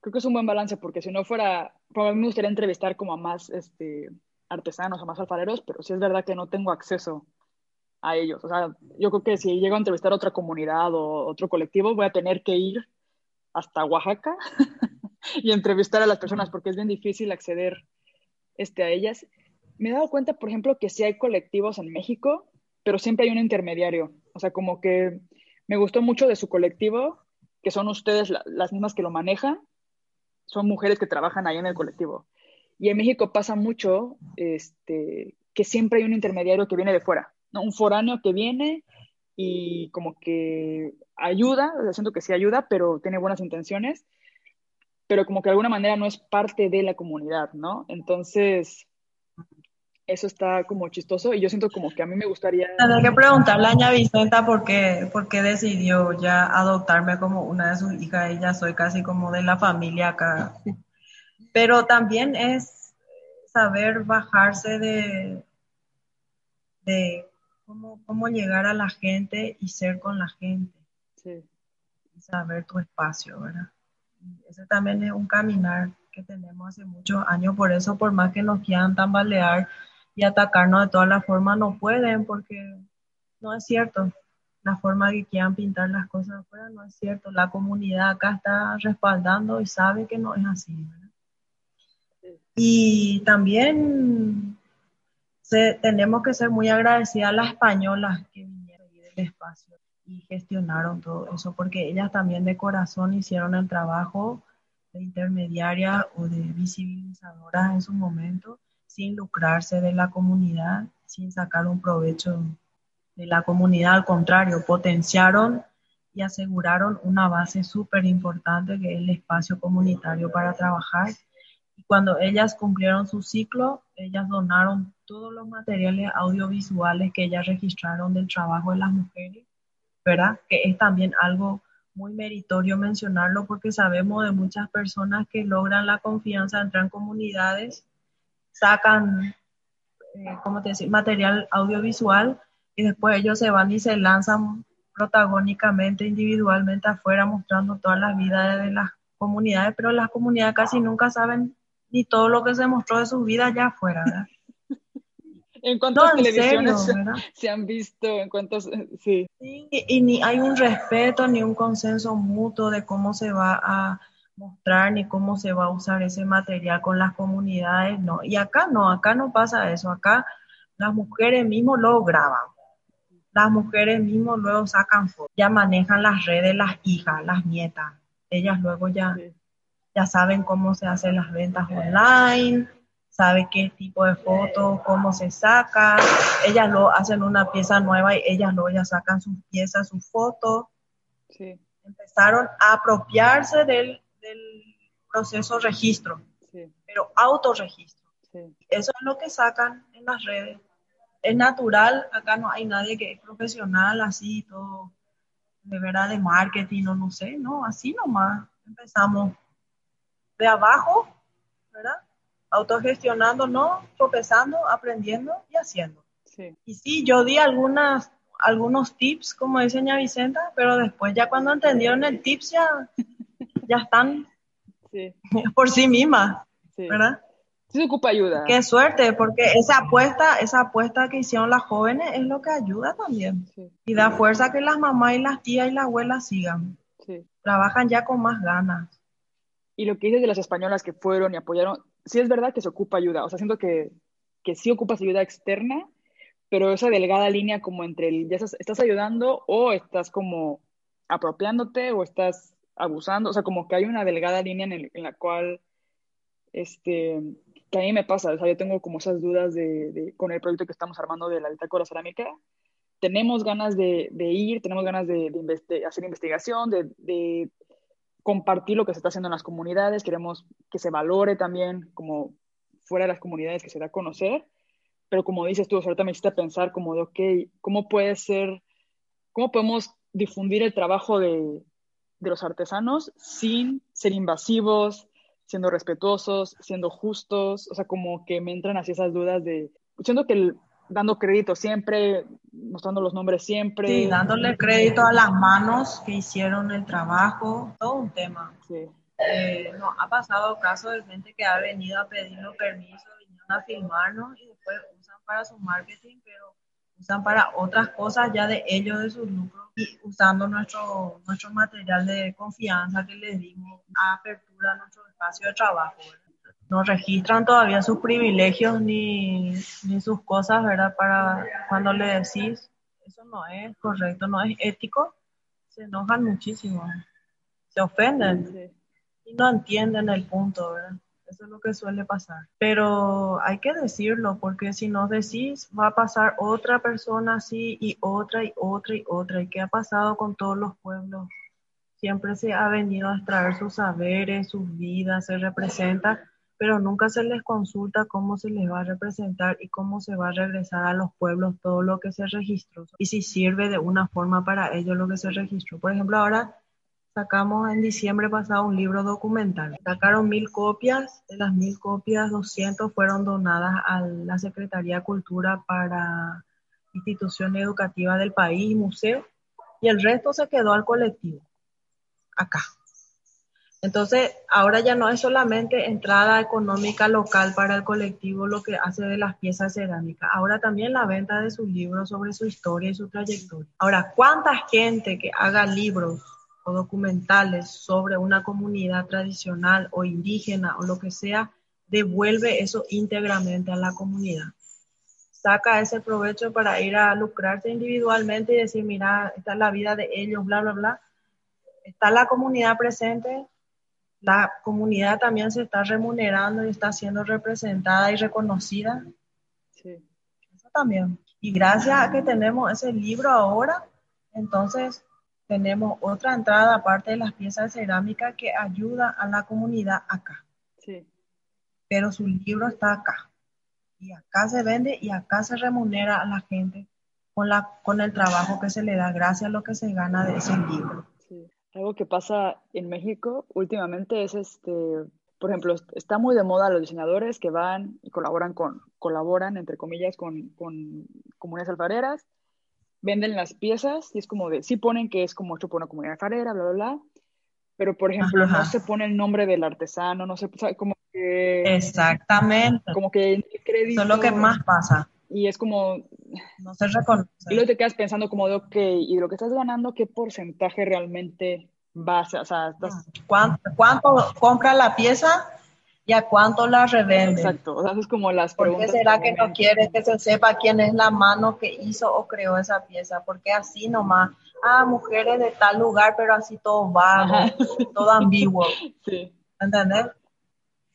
Creo que es un buen balance porque si no fuera a mí me gustaría entrevistar como a más este, artesanos, a más alfareros, pero sí es verdad que no tengo acceso a ellos. O sea, yo creo que si llego a entrevistar a otra comunidad o otro colectivo, voy a tener que ir hasta Oaxaca y entrevistar a las personas porque es bien difícil acceder este, a ellas. Me he dado cuenta, por ejemplo, que sí hay colectivos en México, pero siempre hay un intermediario. O sea, como que me gustó mucho de su colectivo, que son ustedes la, las mismas que lo manejan, son mujeres que trabajan ahí en el colectivo. Y en México pasa mucho este, que siempre hay un intermediario que viene de fuera, ¿no? un foráneo que viene y como que ayuda, siento que sí ayuda, pero tiene buenas intenciones, pero como que de alguna manera no es parte de la comunidad, ¿no? Entonces, eso está como chistoso y yo siento como que a mí me gustaría...
Tendré que preguntarle a Ña Vicenta por qué, por qué decidió ya adoptarme como una de sus hijas ya soy casi como de la familia acá. Pero también es saber bajarse de, de cómo, cómo llegar a la gente y ser con la gente.
Sí.
Y saber tu espacio, ¿verdad? ese también es un caminar que tenemos hace muchos años, por eso por más que nos quieran tambalear y atacarnos de todas las formas, no pueden porque no es cierto. La forma que quieran pintar las cosas afuera no es cierto. La comunidad acá está respaldando y sabe que no es así. Y también tenemos que ser muy agradecidas a las españolas que vinieron del espacio y gestionaron todo eso, porque ellas también de corazón hicieron el trabajo de intermediaria o de visibilizadoras en su momento, sin lucrarse de la comunidad, sin sacar un provecho de la comunidad, al contrario, potenciaron y aseguraron una base súper importante que es el espacio comunitario para trabajar. Y cuando ellas cumplieron su ciclo, ellas donaron todos los materiales audiovisuales que ellas registraron del trabajo de las mujeres ¿verdad? Que es también algo muy meritorio mencionarlo porque sabemos de muchas personas que logran la confianza, entran en comunidades, sacan, eh, ¿cómo te decir?, material audiovisual y después ellos se van y se lanzan protagónicamente, individualmente afuera, mostrando todas las vidas de las comunidades, pero las comunidades casi nunca saben ni todo lo que se mostró de sus vidas allá afuera, ¿verdad?
¿En cuántas televisiones se han visto? ¿En cuántos? Sí.
sí. Y ni hay un respeto ni un consenso mutuo de cómo se va a mostrar ni cómo se va a usar ese material con las comunidades, no. Y acá no, acá no pasa eso. Acá las mujeres mismos lo graban. Las mujeres mismos luego sacan fotos. Ya manejan las redes las hijas, las nietas. Ellas luego ya, ya saben cómo se hacen las ventas online sabe qué tipo de foto, cómo se saca. Ellas lo hacen una pieza nueva y ellas luego ya sacan sus piezas, sus fotos.
Sí.
Empezaron a apropiarse del, del proceso registro, sí. pero autorregistro. Sí. Eso es lo que sacan en las redes. Es natural, acá no hay nadie que es profesional así, todo de verdad de marketing o no sé, no, así nomás. Empezamos de abajo, ¿verdad? autogestionándonos, tropezando, aprendiendo y haciendo.
Sí.
Y sí, yo di algunas, algunos tips, como dice ña Vicenta, pero después ya cuando entendieron el tips ya, ya están
sí.
por sí mismas, ¿verdad?
Sí se ocupa ayuda.
Qué suerte, porque esa apuesta, esa apuesta que hicieron las jóvenes es lo que ayuda también. Y da fuerza que las mamás y las tías y las abuelas sigan. Trabajan ya con más ganas.
Y lo que dices de las españolas que fueron y apoyaron, sí es verdad que se ocupa ayuda, o sea, siento que, que sí ocupas ayuda externa, pero esa delgada línea como entre el, ya estás, ayudando o estás como apropiándote o estás abusando, o sea, como que hay una delgada línea en, la cual, este, que a mí me pasa, o sea, yo tengo como esas dudas de, con el proyecto que estamos armando de la bitácora cerámica, tenemos ganas de, ir, tenemos ganas de, hacer investigación, de, compartir lo que se está haciendo en las comunidades, queremos que se valore también como fuera de las comunidades, que se da a conocer, pero como dices tú, ahorita me hiciste pensar como de, ok, ¿cómo puede ser, cómo podemos difundir el trabajo de, de los artesanos sin ser invasivos, siendo respetuosos, siendo justos, o sea, como que me entran así esas dudas de, siento que el, dando crédito siempre, mostrando los nombres siempre.
Sí, dándole crédito a las manos que hicieron el trabajo, todo un tema.
Sí.
Eh, no, ha pasado casos de gente que ha venido a pedirnos permiso, vinieron a filmarnos y después usan para su marketing, pero usan para otras cosas ya de ellos, de sus lucros, y usando nuestro, nuestro material de confianza que les dimos a apertura a nuestro espacio de trabajo no registran todavía sus privilegios ni, ni, sus cosas, ¿verdad? Para cuando le decís, eso no es correcto, no es ético, se enojan muchísimo, se ofenden y no entienden el punto, ¿verdad? Eso es lo que suele pasar. Pero hay que decirlo, porque si no decís, va a pasar otra persona así y otra y otra y otra. ¿Y qué ha pasado con todos los pueblos? Siempre se ha venido a extraer sus saberes, sus vidas, se representa pero nunca se les consulta cómo se les va a representar y cómo se va a regresar a los pueblos todo lo que se registró y si sirve de una forma para ellos lo que se registró. Por ejemplo, ahora sacamos en diciembre pasado un libro documental. Sacaron mil copias, de las mil copias, 200 fueron donadas a la Secretaría de Cultura para instituciones educativas del país, museos, y el resto se quedó al colectivo, acá. Entonces, ahora ya no es solamente entrada económica local para el colectivo lo que hace de las piezas cerámicas, ahora también la venta de sus libros sobre su historia y su trayectoria. Ahora, ¿cuánta gente que haga libros o documentales sobre una comunidad tradicional o indígena o lo que sea, devuelve eso íntegramente a la comunidad? Saca ese provecho para ir a lucrarse individualmente y decir, mira, esta es la vida de ellos, bla, bla, bla. Está la comunidad presente, la comunidad también se está remunerando y está siendo representada y reconocida. Sí. Eso también. Y gracias a que tenemos ese libro ahora, entonces tenemos otra entrada aparte de las piezas de cerámica que ayuda a la comunidad acá. Sí. Pero su libro está acá. Y acá se vende y acá se remunera a la gente con, la, con el trabajo que se le da gracias a lo que se gana de ese libro.
Algo que pasa en México últimamente es este, por ejemplo, está muy de moda los diseñadores que van y colaboran con, colaboran entre comillas con, con comunidades alfareras, venden las piezas y es como de, sí ponen que es como hecho por una comunidad alfarera, bla, bla, bla, pero por ejemplo no se pone el nombre del artesano, no se, como que...
Exactamente.
Como que
crédito... Eso es lo que más pasa.
Y es como...
No se reconoce.
Y luego te quedas pensando como de, ok, y de lo que estás ganando, ¿qué porcentaje realmente va a O sea,
¿Cuánto, ¿Cuánto compra la pieza y a cuánto la revende?
Exacto, o sea, es como las
preguntas. ¿Por qué será que no quiere que se sepa quién es la mano que hizo o creó esa pieza? Porque así nomás, ah, mujeres de tal lugar, pero así todo vago, todo ambiguo. Sí. ¿Entendés?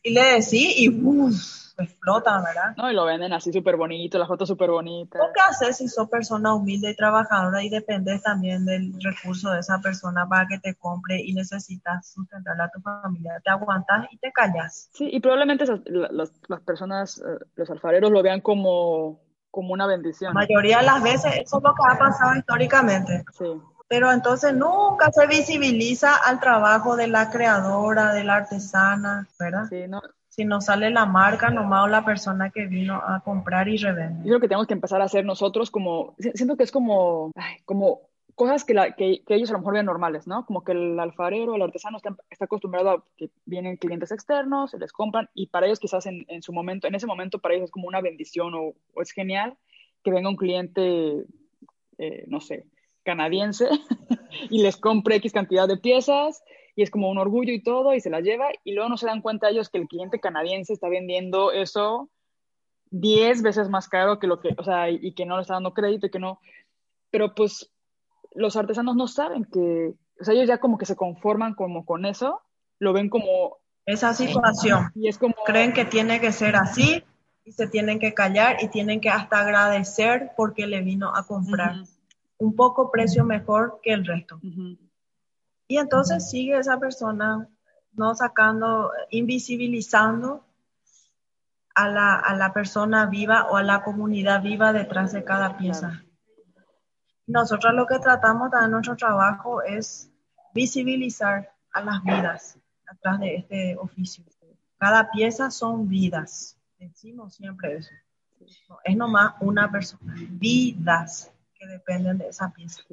Y le decís y uff explotan, ¿verdad?
No, y lo venden así súper bonito, las fotos súper bonitas.
¿Qué haces si sos persona humilde y trabajadora y dependes también del recurso de esa persona para que te compre y necesitas sustentar a tu familia? Te aguantas y te callas.
Sí, y probablemente las, las personas, eh, los alfareros lo vean como, como una bendición.
La mayoría de las veces eso es lo que ha pasado históricamente. Sí pero entonces nunca se visibiliza al trabajo de la creadora, de la artesana, ¿verdad? Sí, no, si no sale la marca nomás o la persona que vino a comprar y revender.
Yo creo que tenemos que empezar a hacer nosotros como, siento que es como, como cosas que, la, que, ellos a lo mejor ven normales, ¿no? Como que el alfarero, el artesano está, está, acostumbrado a que vienen clientes externos, se les compran y para ellos quizás en, en, su momento, en ese momento para ellos es como una bendición o, es genial que venga un cliente, eh, no sé, canadiense y les compre X cantidad de piezas y es como un orgullo y todo y se la lleva y luego no se dan cuenta ellos que el cliente canadiense está vendiendo eso 10 veces más caro que lo que, o sea, y, que no le está dando crédito y que no, pero pues los artesanos no saben que, o sea, ellos ya como que se conforman como con eso, lo ven como
esa situación y es como creen que tiene que ser así y se tienen que callar y tienen que hasta agradecer porque le vino a comprar un poco precio mejor que el resto. Y entonces sigue esa persona no sacando, invisibilizando a la, a la, persona viva o a la comunidad viva detrás de cada pieza. Nosotros lo que tratamos de nuestro trabajo es visibilizar a las vidas atrás de este oficio. Cada pieza son vidas. Decimos siempre eso. es nomás una persona. Vidas que dependen de esa pieza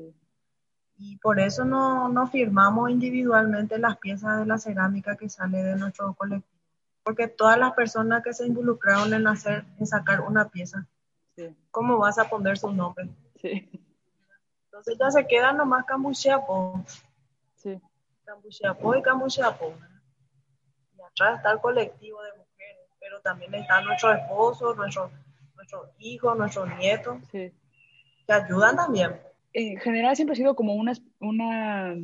y por eso no, no, firmamos individualmente las piezas de la cerámica que sale de nuestro colectivo, porque todas las personas que se involucraron en hacer, en sacar una pieza, ¿cómo vas a poner su nombre? Sí. Entonces ya se queda nomás Cambuchiapo. Sí. Cambuchiapo y Cambuchiapo. Y atrás está el colectivo de mujeres, pero también están nuestros esposos, nuestros nuestros hijos, nuestros nietos, sí. que ayudan también
en general siempre ha sido como una, una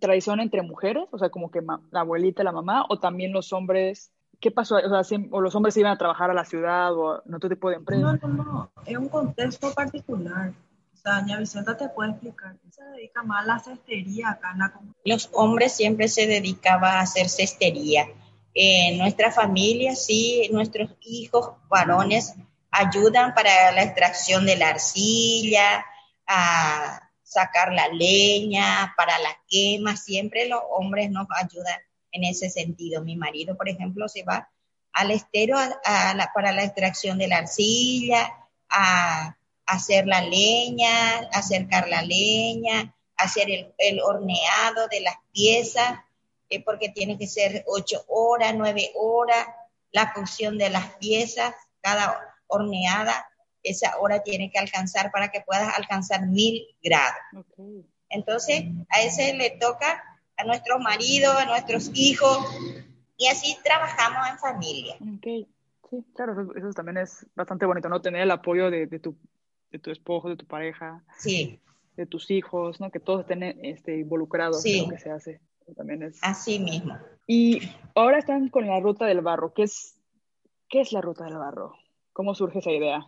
tradición entre mujeres, o sea, como que la abuelita, la mamá, o también los hombres. ¿Qué pasó? O, sea, o los hombres iban a trabajar a la ciudad o en otro tipo de empresa.
No, no, no, es un contexto particular. O sea, doña Vicenta te puede explicar. Se dedica más a la cestería acá en la comunidad.
Los hombres siempre se dedicaban a hacer cestería. En nuestra familia, sí, nuestros hijos varones ayudan para la extracción de la arcilla, a sacar la leña, para la quema, siempre los hombres nos ayudan en ese sentido. Mi marido, por ejemplo, se va al estero para la extracción de la arcilla, a hacer la leña, acercar la leña, hacer el, horneado de las piezas, eh, porque tiene que ser ocho horas, nueve horas, la cocción de las piezas, cada horneada, esa hora tiene que alcanzar para que puedas alcanzar mil grados. Entonces, a ese le toca a nuestros maridos, a nuestros hijos, y así trabajamos en familia.
Sí, claro, eso, también es bastante bonito, ¿no? Tener el apoyo de, tu, de tu esposo, de tu pareja,
sí.
de tus hijos, ¿no? Que todos estén este, involucrados en lo que se hace. También es...
Así mismo.
Y ahora están con la ruta del barro. ¿Qué es, qué es la ruta del barro? ¿Cómo surge esa idea?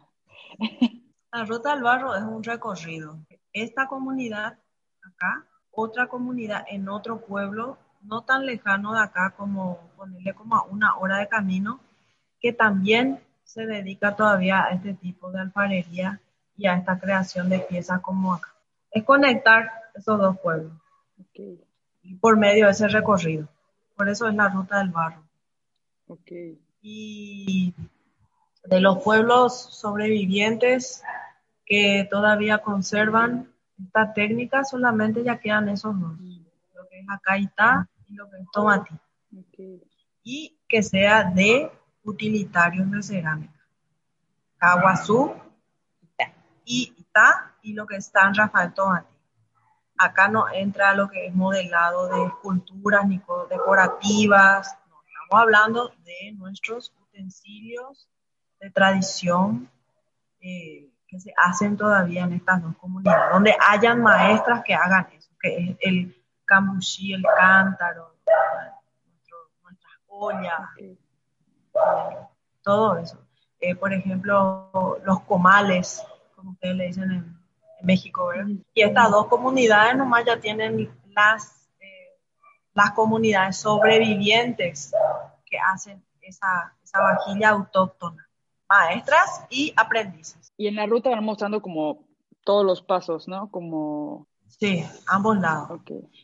La ruta del barro es un recorrido. Esta comunidad acá, otra comunidad en otro pueblo, no tan lejano de acá como ponerle como a una hora de camino, que también se dedica todavía a este tipo de alfarería y a esta creación de piezas como acá. Es conectar esos dos pueblos y por medio de ese recorrido. Por eso es la ruta del barro. Y de los pueblos sobrevivientes que todavía conservan esta técnica, solamente ya quedan esos dos, lo que es Acaitá y lo que es Tomatí. Y que sea de utilitarios de cerámica. Caguazú y Ita y lo que está en Rafael Tomate. Acá no entra lo que es modelado de esculturas ni decorativas, no, estamos hablando de nuestros utensilios de tradición eh, que se hacen todavía en estas dos comunidades, donde hayan maestras que hagan eso, que es el cambuchí, el cántaro, nuestras ollas todo eso. Eh, por ejemplo, los comales, como ustedes le dicen en, México. Y estas dos comunidades nomás ya tienen las, eh, las comunidades sobrevivientes que hacen esa, esa vajilla autóctona, maestras y aprendices.
Y en la ruta van mostrando como todos los pasos, ¿no? Como...
Sí, ambos lados.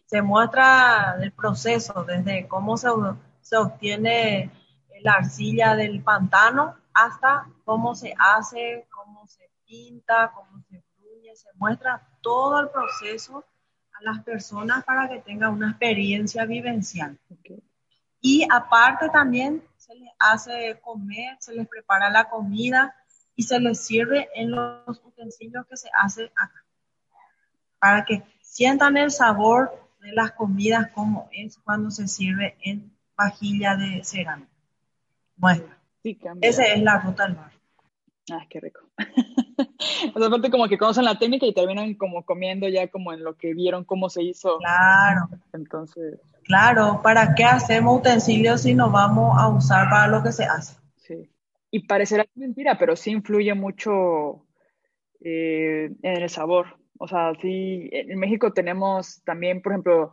Se muestra el proceso, desde cómo se, se obtiene la arcilla del pantano hasta cómo se hace, cómo se pinta, cómo se bruñe, se muestra todo el proceso a las personas para que tengan una experiencia vivencial. Y aparte también se les hace comer, se les prepara la comida y se les sirve en los utensilios que se hace acá, para que sientan el sabor de las comidas como es cuando se sirve en vajilla de cerámica. Bueno, esa es la ruta del mar.
Ah, qué rico. o sea, aparte como que conocen la técnica y terminan como comiendo ya como en lo que vieron cómo se hizo.
Claro.
Entonces.
Claro, ¿para qué hacemos utensilios si no vamos a usar para lo que se hace?
Sí. Y parecerá mentira, pero sí influye mucho eh, en el sabor. O sea, sí, en México tenemos también, por ejemplo,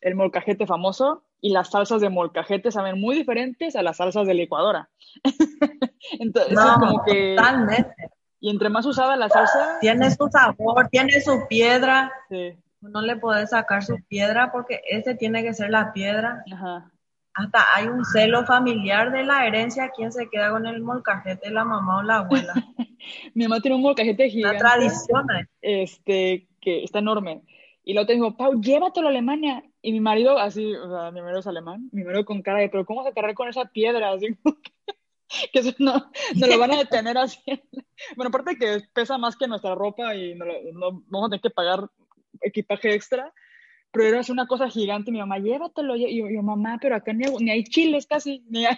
el molcajete famoso, y las salsas de molcajete saben muy diferentes a las salsas de licuadora. Entonces, como que... Totalmente. Y entre más usada la salsa...
Tiene su sabor, tiene su piedra. Sí. No le puedes sacar su piedra porque ese tiene que ser la piedra. Ajá. Hasta hay un celo familiar de la herencia, quién se queda con el molcajete, la mamá o la abuela.
Mi mamá tiene un molcajete gigante.
La tradición. ¿eh?
Este, que está enorme. Y luego te digo, Pau, llévatelo a Alemania. Y mi marido, así, o sea, mi marido es alemán, mi marido con cara de, pero ¿cómo vas a cargar con esa piedra? Así que, eso no, no lo van a detener así. bueno, aparte que pesa más que nuestra ropa y no, no, vamos a tener que pagar equipaje extra, pero era una cosa gigante. Mi mamá, llévatelo. Y yo, yo mamá, pero acá ni, ni hay chiles casi, ni hay,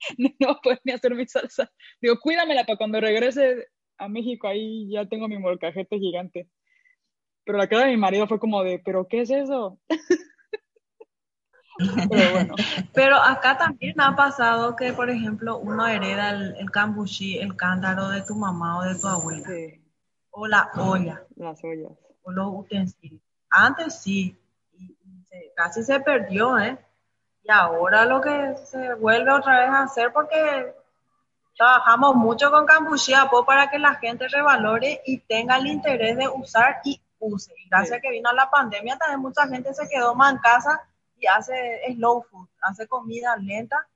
no puedes ni hacer mi salsa. Digo, cuídamela para cuando regrese a México, ahí ya tengo mi molcajete gigante. Pero la cara de mi marido fue como de, ¿pero qué es eso?
Pero bueno. Pero acá también ha pasado que, por ejemplo, uno hereda el, el cambuchí, el cántaro de tu mamá o de tu abuela. O la olla.
Las ollas.
O los utensilios. Antes sí. Y, casi se perdió, ¿eh? Y ahora lo que se vuelve otra vez a hacer porque trabajamos mucho con cambuchí para que la gente revalore y tenga el interés de usar y use. Y gracias a que vino la pandemia también mucha gente se quedó más en casa y hace slow food, hace comida lenta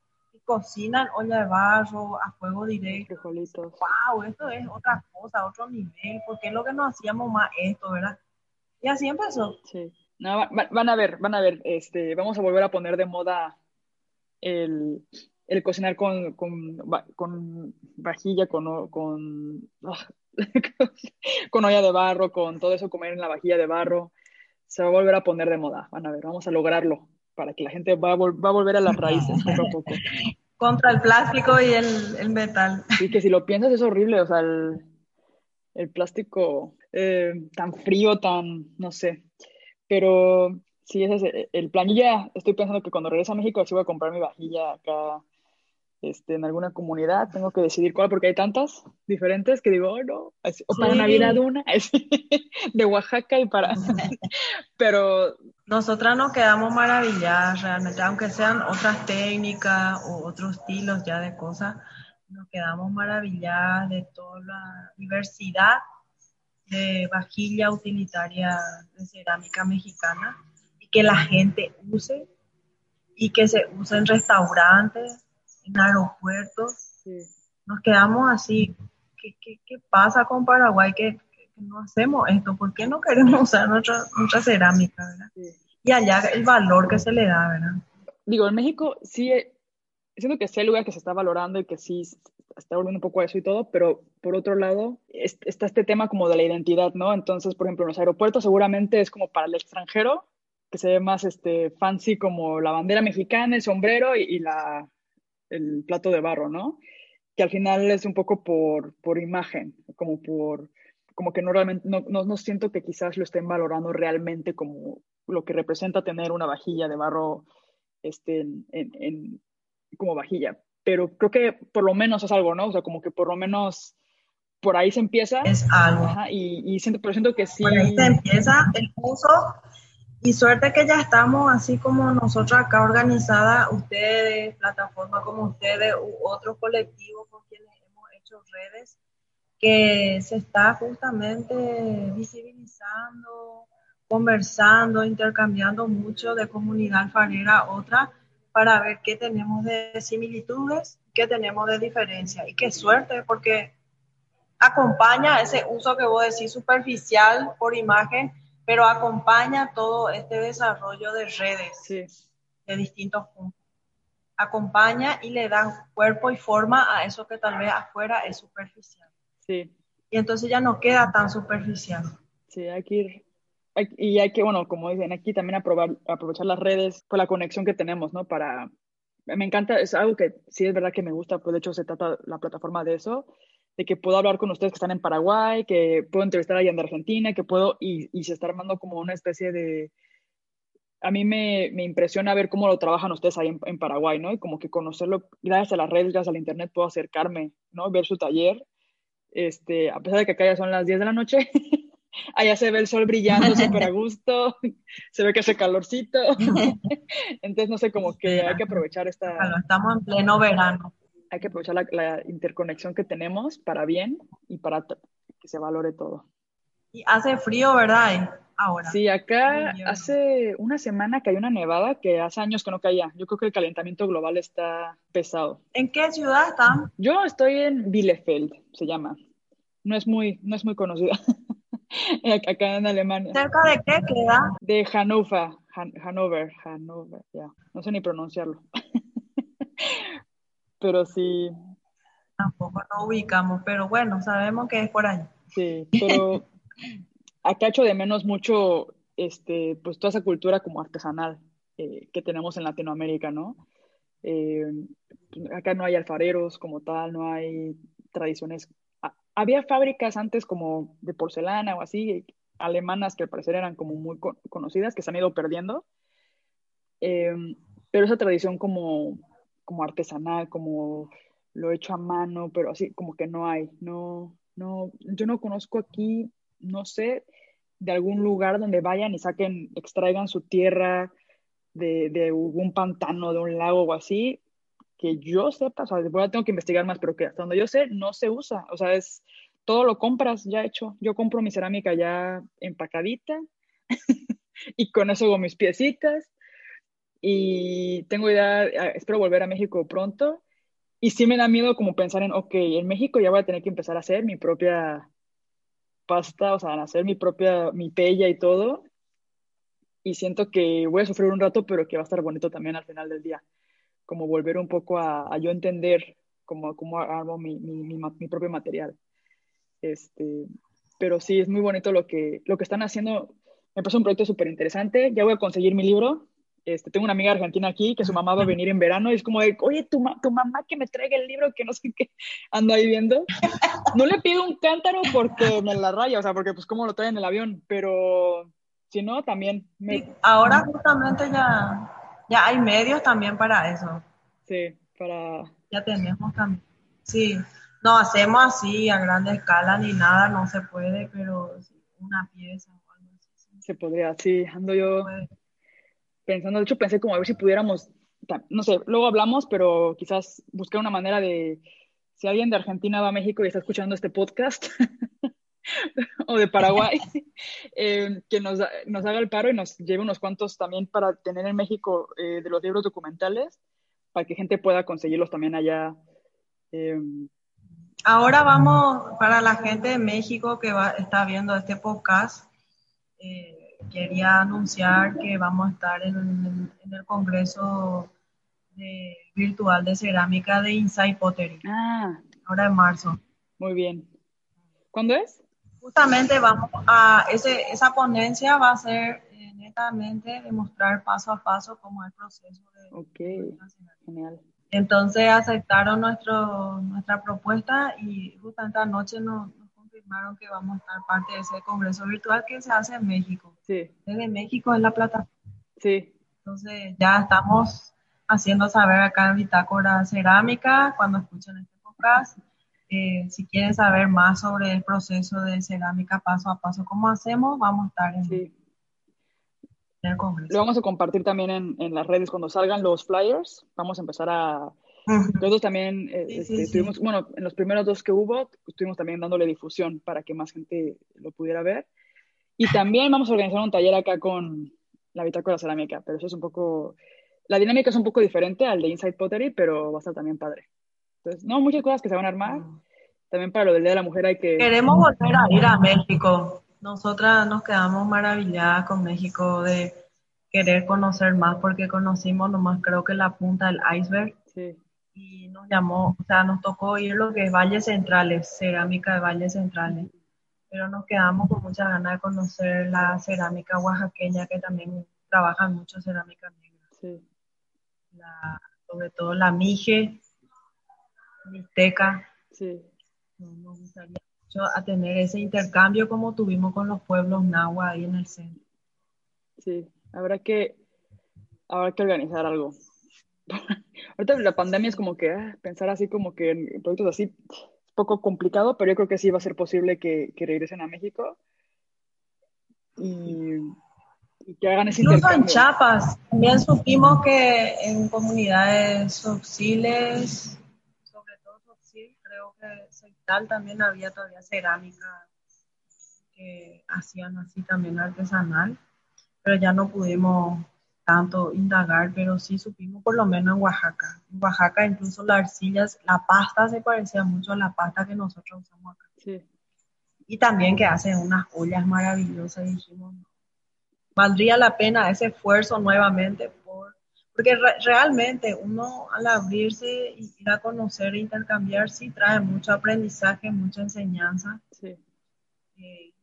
cocinan olla de barro a fuego directo.
Frijolitos.
Wow, esto es otra cosa, otro nivel, porque es lo que no hacíamos más esto, ¿verdad? Y así empezó.
Sí. No, van a ver, van a ver, este, vamos a volver a poner de moda el, el cocinar con, con, con vajilla, con, con, ah, con olla de barro, con todo eso, comer en la vajilla de barro. Se va a volver a poner de moda, van a ver, vamos a lograrlo para que la gente va a, va a volver a las raíces poco a poco.
Contra el plástico y el, metal.
Y que si lo piensas es horrible, o sea, el, el plástico eh, tan frío, tan, no sé. Pero sí, ese es el- plan. Ya estoy pensando que cuando regrese a México sí voy a comprar mi vajilla acá este, en alguna comunidad. Tengo que decidir cuál porque hay tantas diferentes que digo, oh, no. Así- o para
Sí.
Navidad una, así, de Oaxaca y para... Pero
Nosotras nos quedamos maravilladas realmente, aunque sean otras técnicas o otros estilos ya de cosas, nos quedamos maravilladas de toda la diversidad de vajilla utilitaria de cerámica mexicana y que la gente use y que se use en restaurantes, en aeropuertos.
sí,
Nos quedamos así, ¿qué, qué, qué pasa con Paraguay? que que no hacemos esto? ¿Por qué no queremos usar nuestra, nuestra cerámica? ¿verdad?
sí.
Y allá el valor que se le da, ¿verdad?
digo, en México sí, eh, siento que sí hay lugar que se está valorando y que sí está volviendo un poco a eso y todo, pero por otro lado es- está este tema como de la identidad, ¿no? Entonces, por ejemplo, en los aeropuertos seguramente es como para el extranjero, que se ve más este, fancy como la bandera mexicana, el sombrero y, y la, el plato de barro, ¿no? Que al final es un poco por, por imagen, como por como que no realmente, no, no, no siento que quizás lo estén valorando realmente como lo que representa tener una vajilla de barro este, en, en, en- como vajilla. Pero creo que por lo menos es algo, ¿no? O sea, como que por lo menos por ahí se empieza.
Es algo.
Ajá, y, y siento, pero siento que sí.
Por ahí se empieza el uso y suerte que ya estamos así como nosotros acá organizadas, ustedes, plataformas como ustedes u otros colectivos con quienes hemos hecho redes, que se está justamente visibilizando, conversando, intercambiando mucho de comunidad alfarera a otra para ver qué tenemos de similitudes, qué tenemos de diferencia. Y qué suerte, porque acompaña ese uso que vos decís superficial por imagen, pero acompaña todo este desarrollo de redes
Sí,
de distintos puntos. Acompaña y le da cuerpo y forma a eso que tal vez afuera es superficial.
sí,
Y entonces ya no queda tan superficial.
sí, hay que ir. y hay que, bueno, como dicen, aquí también aprobar, aprovechar las redes por la conexión que tenemos, ¿no? Para. Me encanta, es algo que sí es verdad que me gusta, pues de hecho se trata la plataforma de eso, de que puedo hablar con ustedes que están en Paraguay, que puedo entrevistar a alguien de Argentina, que puedo, y, y se está armando como una especie de, a mí me, me impresiona ver cómo lo trabajan ustedes ahí en, en Paraguay, ¿no? Y como que conocerlo, gracias a las redes, gracias al internet, puedo acercarme, ¿no? Ver su taller, este, a pesar de que acá ya son las 10 de la noche, allá se ve el sol brillando súper a gusto, se ve que hace calorcito, entonces no sé, como que hay que aprovechar esta
Bueno, estamos en pleno verano.
Hay que aprovechar la, la interconexión que tenemos para bien y para que se valore todo.
Y hace frío, ¿verdad? Ahora.
Sí, acá hace una semana cayó una nevada que hace años que no caía. Yo creo que el calentamiento global está pesado.
¿En qué ciudad están?
Yo estoy en Bielefeld, se llama. No es muy, no es muy conocida. acá en Alemania.
¿Cerca de qué queda?
De Hannover, Han- Hannover, Hannover, ya. No sé ni pronunciarlo. Pero sí,
Tampoco lo ubicamos, pero bueno, sabemos que es por ahí.
Sí, pero acá echo de menos mucho, este, pues toda esa cultura como artesanal eh, que tenemos en Latinoamérica, ¿no? Eh, acá no hay alfareros como tal, no hay tradiciones. Ha- había fábricas antes como de porcelana o así, alemanas que al parecer eran como muy co- conocidas, que se han ido perdiendo. Eh, pero esa tradición como, como artesanal, como lo hecho a mano, pero así como que no hay, no, no, yo no conozco aquí, no sé, de algún lugar donde vayan y saquen, extraigan su tierra de, de un pantano, de un lago o así, que yo sepa, o sea, después tengo que investigar más, pero que hasta donde yo sé, no se usa, o sea, es, todo lo compras ya hecho, yo compro mi cerámica ya empacadita y con eso hago mis piecitas y tengo idea, eh, espero volver a México pronto. Y sí me da miedo como pensar en, ok, en México ya voy a tener que empezar a hacer mi propia pasta, o sea, hacer mi propia, mi pella y todo. Y siento que voy a sufrir un rato, pero que va a estar bonito también al final del día. Como volver un poco a, a yo entender cómo, cómo hago mi, mi, mi, mi, propio material. Este, pero sí, es muy bonito lo que, lo que están haciendo. Me parece un proyecto súper interesante. Ya voy a conseguir mi libro. Este, tengo una amiga argentina aquí que su mamá va a venir en verano y es como de, oye, tu, tu mamá que me traiga el libro que no sé qué ando ahí viendo. No le pido un cántaro porque me la raya, o sea, porque pues cómo lo traen en el avión, pero si no, también
me... ahora justamente ya, ya hay medios también para eso.
Sí, para...
Ya tenemos también. Sí, no hacemos así a grande escala ni nada, no se puede, pero una pieza o algo así.
Se podría, sí, ando yo pensando, de hecho pensé como a ver si pudiéramos, no sé, luego hablamos, pero quizás buscar una manera de, si alguien de Argentina va a México y está escuchando este podcast, o de Paraguay, eh, que nos, nos, haga el paro y nos lleve unos cuantos también para tener en México eh, de los libros documentales, para que gente pueda conseguirlos también allá.
Eh. Ahora vamos, para la gente de México que va, está viendo este podcast, quería anunciar que vamos a estar en, en el Congreso de, virtual de cerámica de Inside Pottery.
Ah.
Ahora en marzo.
Muy bien. ¿Cuándo es?
Justamente vamos a, ese, esa ponencia va a ser eh, netamente demostrar paso a paso cómo es el proceso de...
Ok, genial.
Entonces aceptaron nuestro, nuestra propuesta y justamente anoche nos, nos, confirmaron que vamos a estar parte de ese congreso virtual que se hace en México.
Sí.
Desde México en la plataforma.
Sí.
Entonces ya estamos haciendo saber acá en Bitácora Cerámica cuando escuchen este podcast eh, si quieren saber más sobre el proceso de cerámica paso a paso, cómo hacemos, vamos a estar en, el Congreso.
Lo vamos a compartir también en, en, las redes cuando salgan los flyers. Vamos a empezar a... Nosotros también eh, este, estuvimos, bueno, en los primeros dos que hubo, estuvimos también dándole difusión para que más gente lo pudiera ver. Y también vamos a organizar un taller acá con la bitácora cerámica, pero eso es un poco, la dinámica es un poco diferente al de Inside Pottery, pero va a estar también padre. Entonces, no, muchas cosas que se van a armar. También para lo del Día de la Mujer hay que...
Queremos volver a ir a México. Nosotras nos quedamos maravilladas con México de querer conocer más porque conocimos nomás creo que la punta del iceberg.
Sí.
Y nos llamó, o sea, nos tocó ir lo que es Valles Centrales, cerámica de Valles Centrales. Pero nos quedamos con muchas ganas de conocer la cerámica oaxaqueña que también trabajan mucho cerámica negra.
Sí.
La, sobre todo la mije, Mixteca.
Sí.
Nos gustaría mucho a tener ese intercambio como tuvimos con los pueblos nahua ahí en el centro.
Sí, habrá que, habrá que organizar algo. Ahorita la pandemia es como que ah, pensar así como que en proyectos así es poco complicado, pero yo creo que sí va a ser posible que, que regresen a México. Y, y que hagan ese
Incluso en Chiapas, también supimos que en comunidades subsiles creo que Seital también había todavía cerámica que hacían así también artesanal, pero ya no pudimos tanto indagar, pero sí supimos por lo menos en Oaxaca. En Oaxaca incluso las arcillas, la pasta se parecía mucho a la pasta que nosotros usamos acá.
Sí.
Y también que hacen unas ollas maravillosas, dijimos, valdría la pena ese esfuerzo nuevamente por porque re realmente uno al abrirse y ir a conocer e intercambiar sí trae mucho aprendizaje, mucha enseñanza.
Sí.
Eh,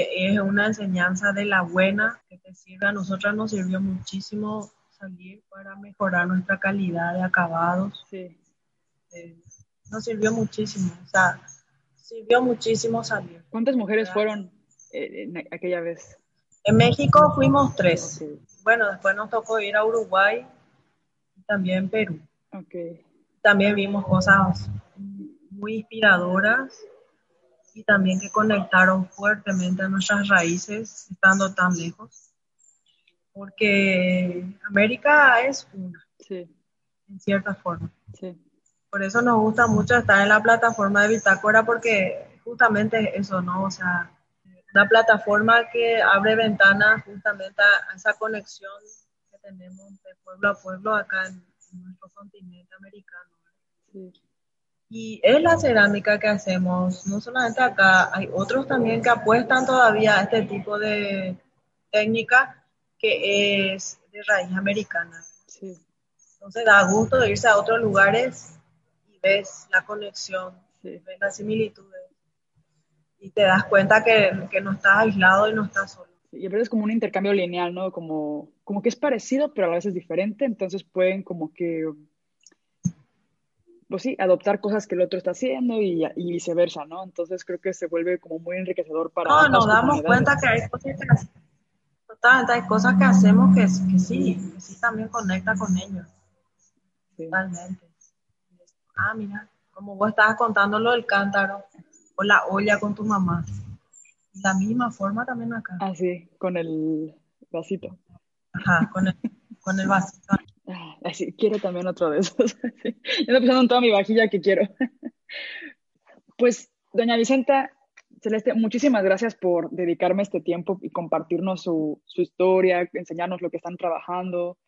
es una enseñanza de la buena que te sirve. A nosotros nos sirvió muchísimo salir para mejorar nuestra calidad de acabados.
Sí.
Eh, nos sirvió muchísimo. O sea, sirvió muchísimo salir.
¿Cuántas mujeres fueron eh, en aquella vez?
En México fuimos tres.
Okay.
Bueno, después nos tocó ir a Uruguay también Perú.
Okay.
También vimos cosas muy inspiradoras y también que conectaron fuertemente a nuestras raíces estando tan lejos. Porque América es una,
sí.
en cierta forma.
Sí.
Por eso nos gusta mucho estar en la plataforma de Bitácora porque justamente eso, ¿no? O sea, una plataforma que abre ventanas justamente a esa conexión tenemos de pueblo a pueblo acá en, nuestro continente americano. Y es la cerámica que hacemos, no solamente acá, hay otros también que apuestan todavía a este tipo de técnica que es de raíz americana. Entonces da gusto irse a otros lugares y ves la conexión, ves las similitudes y te das cuenta que, que no estás aislado y no estás solo.
Y a veces es como un intercambio lineal, ¿no? Como, como que es parecido, pero a veces diferente, entonces pueden como que, pues sí, adoptar cosas que el otro está haciendo y, y viceversa, ¿no? Entonces creo que se vuelve como muy enriquecedor para...
No, nos damos cuenta que hay cosas que, totalmente, hay cosas que hacemos que, que sí, que sí también conecta con ellos. Totalmente. Ah, mira, como vos estabas contando lo del cántaro o la olla con tu mamá. La misma forma también acá.
Ah, sí, con el vasito.
Ajá, con el, con el vasito.
Ah, así, quiero también otro de esos. Sí. Estoy pensando en toda mi vajilla que quiero. Pues, doña Vicenta, Celeste, muchísimas gracias por dedicarme este tiempo y compartirnos su, su, historia, enseñarnos lo que están trabajando,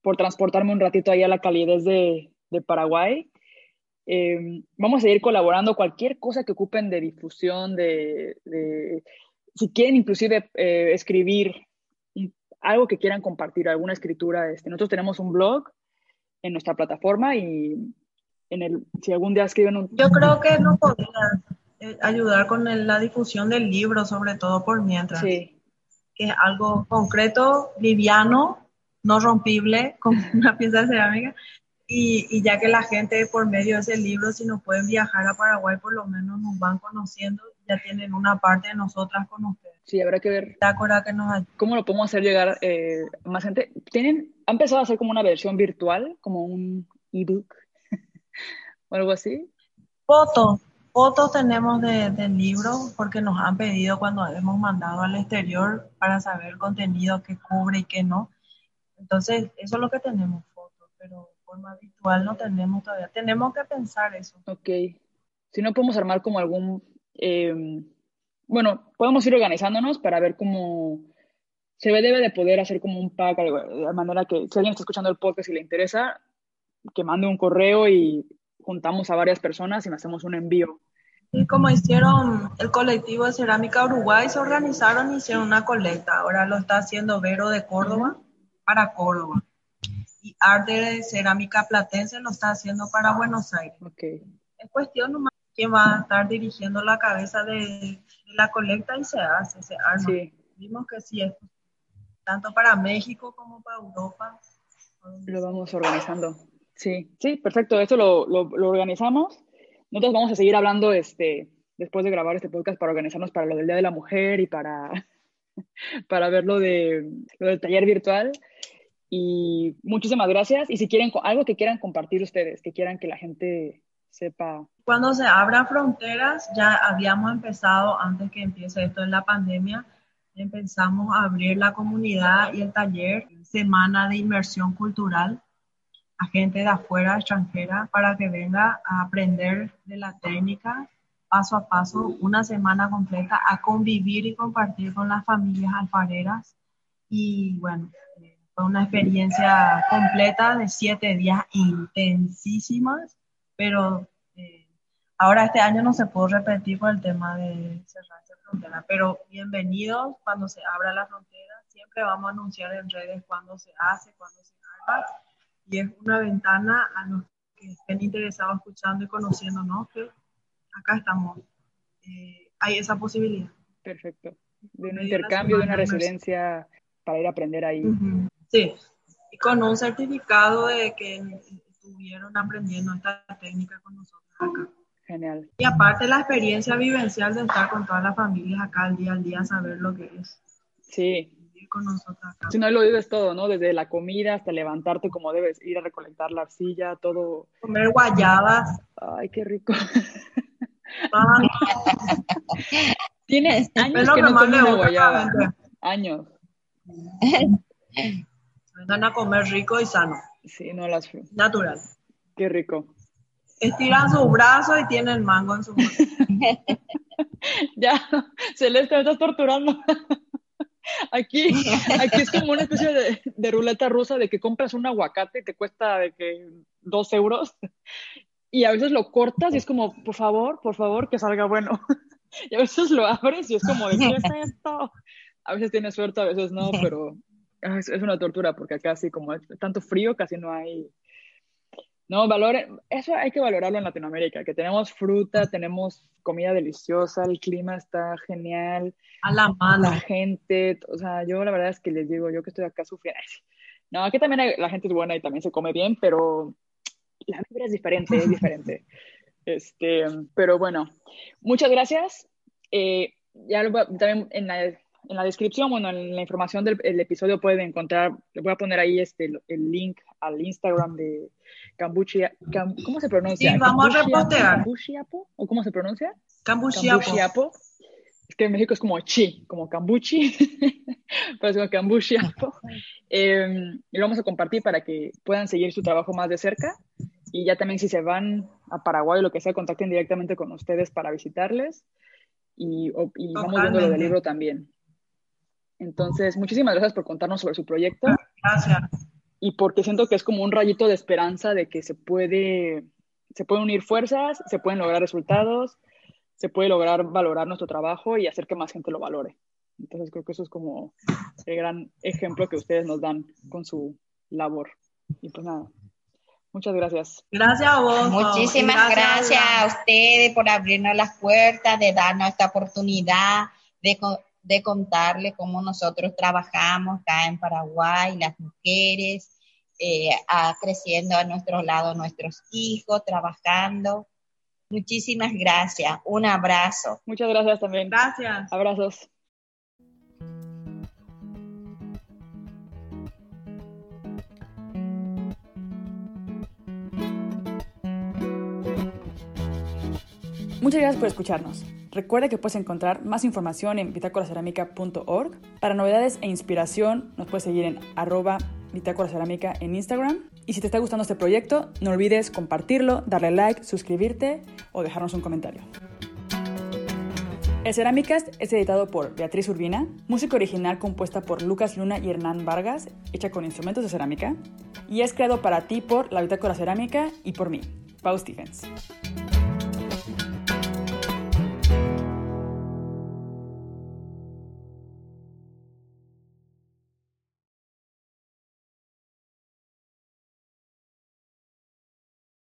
por transportarme un ratito ahí a la calidez de, de Paraguay. Eh, vamos a seguir colaborando cualquier cosa que ocupen de difusión, de, de si quieren inclusive eh, escribir algo que quieran compartir, alguna escritura. Este, nosotros tenemos un blog en nuestra plataforma y en el, si algún día escriben un...
Yo creo que nos podría eh, ayudar con el, la difusión del libro, sobre todo por mientras.
Sí.
Que es algo concreto, liviano, no rompible, como una pieza de cerámica, y, ya que la gente por medio de ese libro, si no pueden viajar a Paraguay, por lo menos nos van conociendo, ya tienen una parte de nosotras con ustedes.
Sí, habrá que ver.
que nos
¿Cómo lo podemos hacer llegar eh, más gente? ¿Tienen, ¿Ha empezado a hacer como una versión virtual, como un ebook o algo así?
Fotos. Fotos tenemos de, del libro porque nos han pedido cuando hemos mandado al exterior para saber el contenido que cubre y que no. Entonces, eso es lo que tenemos, fotos, pero forma virtual no tenemos todavía. Tenemos que pensar eso.
Ok. Si no podemos armar como algún... Eh, bueno, podemos ir organizándonos para ver cómo se debe de poder hacer como un pack, de manera que si alguien está escuchando el podcast y le interesa, que mande un correo y juntamos a varias personas y hacemos un envío.
Y como hicieron el colectivo de Cerámica Uruguay, se organizaron y hicieron una colecta. Ahora lo está haciendo Vero de Córdoba para Córdoba y Arte de Cerámica Platense lo está haciendo para Buenos Aires.
Okay.
Es cuestión nomás quién va a estar dirigiendo la cabeza de, la colecta y se hace, se arma.
Sí.
Vimos que sí es tanto para México como para Europa.
Lo vamos organizando. Sí, sí, perfecto. Eso lo, lo, lo, organizamos. Nosotros vamos a seguir hablando este, después de grabar este podcast para organizarnos para lo del Día de la Mujer y para, para ver lo, de, lo del taller virtual. Y muchísimas gracias. Y si quieren algo que quieran compartir ustedes, que quieran que la gente sepa.
Cuando se abran fronteras, ya habíamos empezado, antes que empiece esto en la pandemia, empezamos a abrir la comunidad y el taller, semana de inmersión cultural a gente de afuera, extranjera, para que venga a aprender de la técnica paso a paso, una semana completa, a convivir y compartir con las familias alfareras. Y bueno, una experiencia completa de siete días intensísimas, pero eh, ahora este año no se puede repetir por el tema de cerrarse frontera, pero bienvenidos cuando se abra la frontera, siempre vamos a anunciar en redes cuándo se hace, cuándo se haga, y es una ventana a los que estén interesados escuchando y conociéndonos, que acá estamos, eh, hay esa posibilidad.
Perfecto. De un intercambio, de una residencia para ir a aprender ahí.
Sí, y con un certificado de que estuvieron aprendiendo esta técnica con nosotros acá.
Genial.
Y aparte la experiencia vivencial de estar con todas las familias acá al día al día, saber lo que es.
Sí.
con nosotros acá.
Si no lo vives todo, ¿no? Desde la comida hasta levantarte como debes, ir a recolectar la arcilla, todo.
Comer guayabas.
Ay, qué rico. Ah. Tienes años que no comes una guayaba. Años.
Vengan a comer rico y sano.
Sí, no las...
Natural.
Qué rico.
Estiran su brazo y tienen mango en su mano.
ya, Celeste, me estás torturando. Aquí, aquí es como una especie de, de, ruleta rusa de que compras un aguacate que cuesta de que dos euros y a veces lo cortas y es como, por favor, por favor, que salga bueno. Y a veces lo abres y es como, ¿de qué es esto? A veces tienes suerte, a veces no, pero es, es una tortura porque acá sí como es tanto frío casi no hay no, valoren, eso hay que valorarlo en Latinoamérica, que tenemos fruta, tenemos comida deliciosa, el clima está genial.
A la mano.
La gente, o sea, yo la verdad es que les digo, yo que estoy acá sufriendo. No, aquí también hay, la gente es buena y también se come bien, pero la vibra es diferente, es diferente. Este, pero bueno, muchas gracias. Eh, ya lo, también en la en la descripción, bueno, en la información del episodio pueden encontrar, le voy a poner ahí este, el link al Instagram de Cambuchia, ¿cómo se pronuncia?
Sí, vamos a repostear.
¿Cambuchiapo? ¿O cómo se pronuncia?
Cambuchiapo.
Es que en México es como chi, como cambuchi, pero es como cambuchiapo. Eh, y lo vamos a compartir para que puedan seguir su trabajo más de cerca. Y ya también si se van a Paraguay o lo que sea, contacten directamente con ustedes para visitarles. Y, y vamos viendo lo del libro también. Entonces, muchísimas gracias por contarnos sobre su proyecto.
Gracias.
Y porque siento que es como un rayito de esperanza de que se puede, se pueden unir fuerzas, se pueden lograr resultados, se puede lograr valorar nuestro trabajo y hacer que más gente lo valore. Entonces, creo que eso es como el gran ejemplo que ustedes nos dan con su labor. Y pues nada, Muchas gracias.
Gracias a vos.
Muchísimas gracias, a ustedes por abrirnos las puertas, de darnos esta oportunidad de, de contarle cómo nosotros trabajamos acá en Paraguay, las mujeres, eh, creciendo a nuestro lado nuestros hijos, trabajando. Muchísimas gracias. Un abrazo.
Muchas gracias también.
Gracias.
Abrazos. Muchas gracias por escucharnos. Recuerda que puedes encontrar más información en bitácoracerámica.org. Para novedades e inspiración nos puedes seguir en arroba bitácoracerámica en Instagram. Y si te está gustando este proyecto, no olvides compartirlo, darle like, suscribirte o dejarnos un comentario. El Cerámicast es editado por Beatriz Urbina, música original compuesta por Lucas Luna y Hernán Vargas, hecha con instrumentos de cerámica, y es creado para ti por la Bitácora Cerámica y por mí, Pau Stephens.